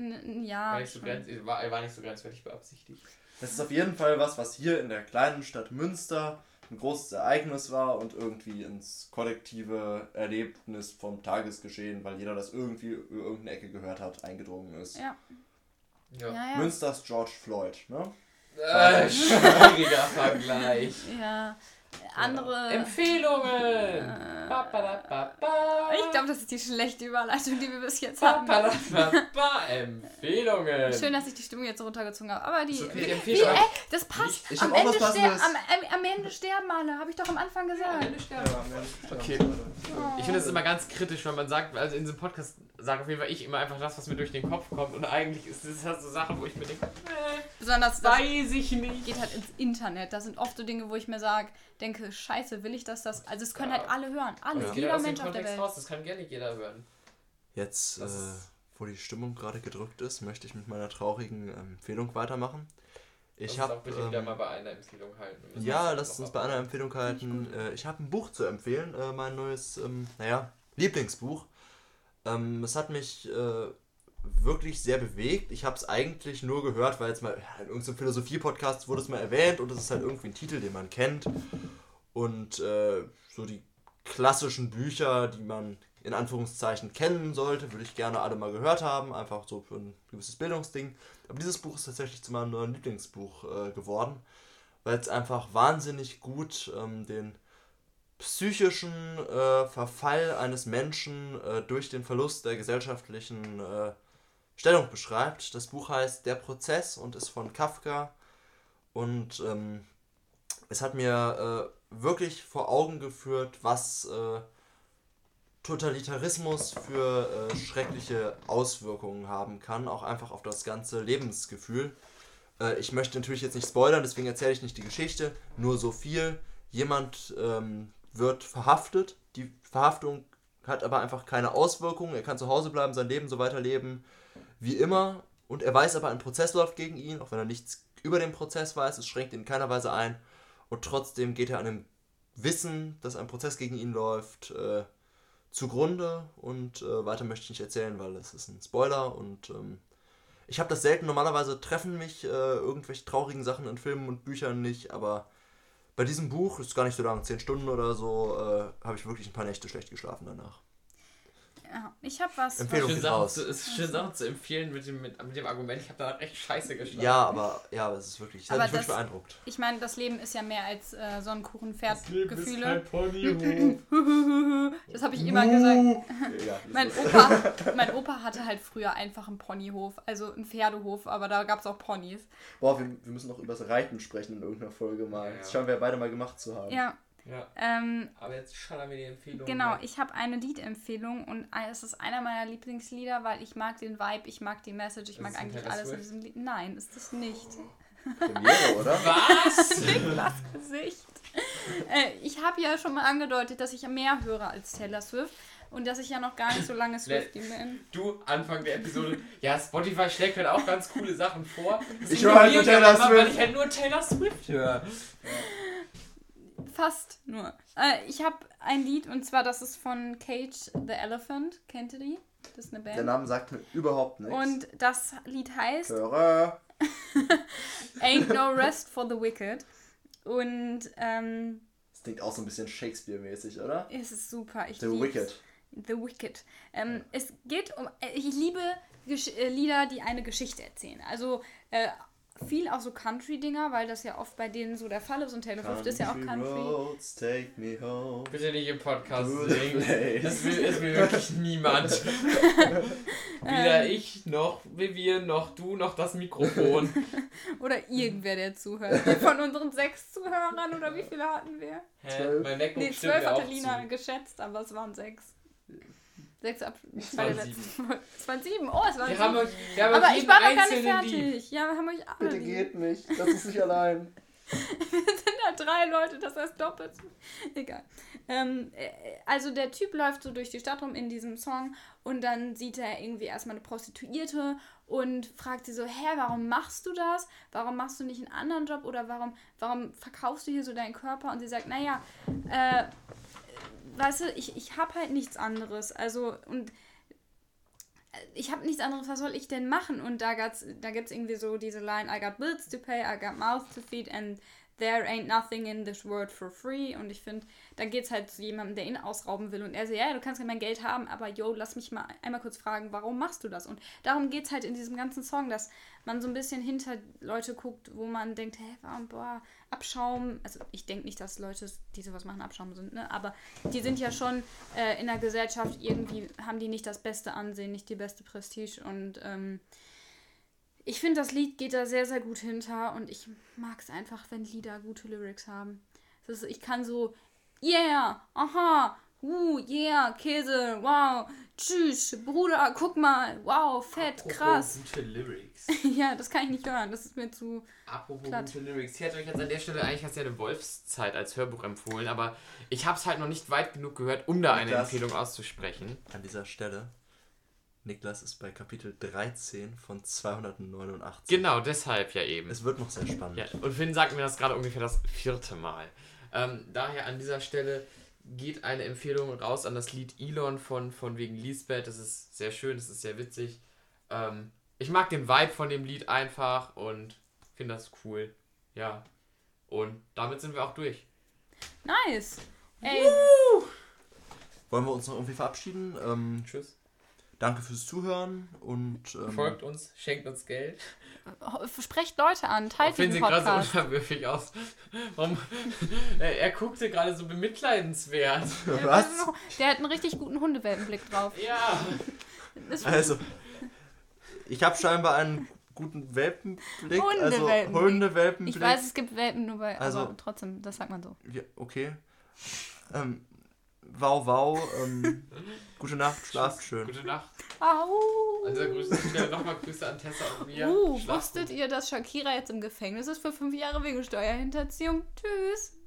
A: Ja.
C: War nicht, so grenz war, war nicht so grenzwertig beabsichtigt.
B: Das ist auf jeden Fall was, was hier in der kleinen Stadt Münster ein großes Ereignis war und irgendwie ins kollektive Erlebnis vom Tagesgeschehen, weil jeder das irgendwie über irgendeine Ecke gehört hat, eingedrungen ist.
A: Ja.
B: ja. ja, ja. Münsters George Floyd, ne?
C: Äh, schwieriger Vergleich.
A: Ja andere
C: Empfehlungen.
A: Äh, ich glaube, das ist die schlechte Überleitung, die wir bis jetzt hatten.
C: Empfehlungen.
A: Schön, dass ich die Stimmung jetzt runtergezogen habe. Aber die,
C: okay,
A: wie, ey, das passt. Ich, ich am, Ende ster am, am, Ende sterben alle, habe ich doch am Anfang gesagt. am Ende sterben.
C: Ja, okay. Ich finde es immer ganz kritisch, wenn man sagt, also in diesem Podcast sage auf jeden Fall ich immer einfach das, was mir durch den Kopf kommt. Und eigentlich ist das halt so Sachen, wo ich mir denke, äh,
A: Besonders
C: weiß ich nicht.
A: Geht halt ins Internet. Das sind oft so Dinge, wo ich mir sage, denke, scheiße, will ich das, das. Also es können ja. halt alle hören. Alle, ja. jeder Mensch auf der Welt.
C: Raus. Das kann gerne jeder hören.
B: Jetzt, äh, wo die Stimmung gerade gedrückt ist, möchte ich mit meiner traurigen Empfehlung weitermachen. Ich habe
C: bitte ähm, wieder mal bei einer Empfehlung halten.
B: Ja, lasst uns bei einer Empfehlung halten. Äh, ich habe ein Buch zu empfehlen, äh, mein neues, ähm, naja, Lieblingsbuch. Ähm, es hat mich äh, wirklich sehr bewegt. Ich habe es eigentlich nur gehört, weil es mal in irgendeinem Philosophie-Podcast wurde es mal erwähnt und es ist halt irgendwie ein Titel, den man kennt. Und äh, so die klassischen Bücher, die man in Anführungszeichen kennen sollte, würde ich gerne alle mal gehört haben, einfach so für ein gewisses Bildungsding. Aber dieses Buch ist tatsächlich zu meinem neuen Lieblingsbuch äh, geworden, weil es einfach wahnsinnig gut ähm, den psychischen äh, Verfall eines Menschen äh, durch den Verlust der gesellschaftlichen äh, Stellung beschreibt. Das Buch heißt Der Prozess und ist von Kafka. Und ähm, es hat mir äh, wirklich vor Augen geführt, was äh, Totalitarismus für äh, schreckliche Auswirkungen haben kann, auch einfach auf das ganze Lebensgefühl. Ich möchte natürlich jetzt nicht spoilern, deswegen erzähle ich nicht die Geschichte, nur so viel. Jemand ähm, wird verhaftet, die Verhaftung hat aber einfach keine Auswirkungen, er kann zu Hause bleiben, sein Leben so weiterleben wie immer. Und er weiß aber, ein Prozess läuft gegen ihn, auch wenn er nichts über den Prozess weiß, es schränkt ihn in keiner Weise ein. Und trotzdem geht er an dem Wissen, dass ein Prozess gegen ihn läuft, äh, zugrunde. Und äh, weiter möchte ich nicht erzählen, weil es ist ein Spoiler. Und ähm, ich habe das selten, normalerweise treffen mich äh, irgendwelche traurigen Sachen in Filmen und Büchern nicht, aber bei diesem Buch, ist gar nicht so lang, 10 Stunden oder so, äh, habe ich wirklich ein paar Nächte schlecht geschlafen danach.
A: Ja, ich habe was.
C: Empfehlung schön Sachen, zu, es ist schön Sachen zu empfehlen mit dem, mit, mit dem Argument, ich habe da echt scheiße geschlafen.
B: Ja, aber ja, aber es ist wirklich, das hat mich wirklich beeindruckt.
A: Ich meine, das Leben ist ja mehr als äh, Sonnenkuchen-Pferd-Gefühle. das habe ich immer gesagt. Ja, mein, Opa, mein Opa hatte halt früher einfach einen Ponyhof, also einen Pferdehof, aber da gab es auch Ponys.
B: Boah, wir, wir müssen noch über das Reiten sprechen in irgendeiner Folge mal. Ja. Das scheinen wir ja beide mal gemacht zu haben.
A: Ja,
C: ja.
A: Ähm,
C: Aber jetzt schallern wir die Empfehlung.
A: Genau, ich habe eine Liedempfehlung und es ist einer meiner Lieblingslieder, weil ich mag den Vibe, ich mag die Message, ich mag eigentlich alles Swift? in diesem Lied. Nein, ist das nicht.
B: Premiere, oder?
C: Was?
A: Gesicht. Äh, ich habe ja schon mal angedeutet, dass ich mehr höre als Taylor Swift und dass ich ja noch gar nicht so lange Swifty bin.
C: Du, Anfang der Episode, ja, Spotify schlägt halt auch ganz coole Sachen vor.
B: Das ich höre halt nur Taylor Swift.
C: Weil ich halt nur Taylor Swift höre. Ja.
A: Fast nur. Äh, ich habe ein Lied und zwar das ist von Cage the Elephant. Kennt ihr die? Das ist eine Band.
B: Der Name sagt mir überhaupt nichts.
A: Und das Lied heißt
B: Höre.
A: Ain't No Rest for the Wicked. Und ähm,
B: das klingt auch so ein bisschen Shakespeare-mäßig, oder?
A: Es ist super. Ich
B: the Wicked.
A: The Wicked. Ähm, ja. Es geht um. Äh, ich liebe Gesch äh, Lieder, die eine Geschichte erzählen. Also äh, viel auch so Country-Dinger, weil das ja oft bei denen so der Fall ist und Taylor Swift ist ja auch Country.
B: Roads, take me home.
C: Bitte nicht im Podcast singen. Das will, das will wirklich niemand. Weder ich, noch Vivian, noch du, noch das Mikrofon.
A: Oder irgendwer, der zuhört. Von unseren sechs Zuhörern oder wie viele hatten wir?
C: Hä?
B: Zwölf.
C: Mein
A: Nee, zwölf hatte Lina
C: zu.
A: geschätzt, aber es waren sechs. Sechs ab.
C: Es waren
A: Folge. Es waren sieben. Oh, es waren
C: Wir haben
A: sieben.
C: euch, wir haben
A: Aber ich war noch gar nicht fertig.
C: lieb.
A: Ja, wir haben euch alle
B: Bitte
A: lieb.
B: geht nicht. Das ist nicht allein.
A: sind da drei Leute, das heißt doppelt. Egal. Ähm, äh, also der Typ läuft so durch die Stadt rum in diesem Song und dann sieht er irgendwie erstmal eine Prostituierte und fragt sie so, hä, warum machst du das? Warum machst du nicht einen anderen Job oder warum, warum verkaufst du hier so deinen Körper? Und sie sagt, naja, äh, weißt du, ich, ich habe halt nichts anderes. Also, und ich habe nichts anderes, was soll ich denn machen? Und da, gab's, da gibt es irgendwie so diese Line, I got bills to pay, I got mouths to feed and there ain't nothing in this world for free. Und ich finde, da geht es halt zu jemandem, der ihn ausrauben will. Und er so, ja, du kannst ja mein Geld haben, aber yo, lass mich mal einmal kurz fragen, warum machst du das? Und darum geht es halt in diesem ganzen Song, dass man so ein bisschen hinter Leute guckt, wo man denkt, hä, warum, boah, Abschaum. Also ich denke nicht, dass Leute, die sowas machen, Abschaum sind, ne? Aber die sind ja schon äh, in der Gesellschaft irgendwie, haben die nicht das beste Ansehen, nicht die beste Prestige. Und ähm, ich finde, das Lied geht da sehr, sehr gut hinter und ich mag es einfach, wenn Lieder gute Lyrics haben. Das ist, ich kann so, yeah, aha, uh, yeah, Käse, wow, tschüss, Bruder, guck mal, wow, fett,
C: Apropos
A: krass.
C: Gute Lyrics.
A: ja, das kann ich nicht hören, das ist mir zu.
C: Apropos
A: Platt.
C: gute Lyrics. Ich hätte euch jetzt an der Stelle eigentlich als ja eine Wolfszeit als Hörbuch empfohlen, aber ich habe es halt noch nicht weit genug gehört, um da eine
B: Das-
C: Empfehlung auszusprechen.
B: An dieser Stelle. Niklas ist bei Kapitel 13 von 289.
C: Genau, deshalb ja eben.
B: Es wird noch sehr spannend.
C: Ja, und Finn sagt mir das gerade ungefähr das vierte Mal. Ähm, daher an dieser Stelle geht eine Empfehlung raus an das Lied Elon von, von wegen Lisbeth. Das ist sehr schön, das ist sehr witzig. Ähm, ich mag den Vibe von dem Lied einfach und finde das cool. Ja. Und damit sind wir auch durch.
A: Nice! Ey,
B: Wollen wir uns noch irgendwie verabschieden? Ähm,
C: Tschüss.
B: Danke fürs Zuhören und ähm,
C: Folgt uns, schenkt uns Geld.
A: sprecht Leute an, teilt
C: Finn
A: diesen
C: sieht gerade so
A: Podcast.
C: unterwürfig aus. Warum? er, guckte gerade so bemitleidenswert.
B: Was?
A: Der hat einen richtig guten Hundewelpenblick drauf.
C: Ja.
B: Also, ich habe scheinbar einen guten Welpenblick. Also
A: Hundewelpenblick.
B: Hundewelpenblick.
A: ich weiß, es gibt Welpen nur bei,
B: Also-
A: aber trotzdem, das sagt man so.
B: Ja, okay. Ähm, wow, wow. Ähm, gute Nacht, schlaft schön.
C: Gute Nacht.
A: Au!
C: Dieser Grüße Stelle nochmal Grüße an Tessa und mir.
A: Uh,
C: Schlaft
A: wusstet ihr, dass Shakira jetzt im Gefängnis ist für fünf Jahre wegen Steuerhinterziehung? Tschüss!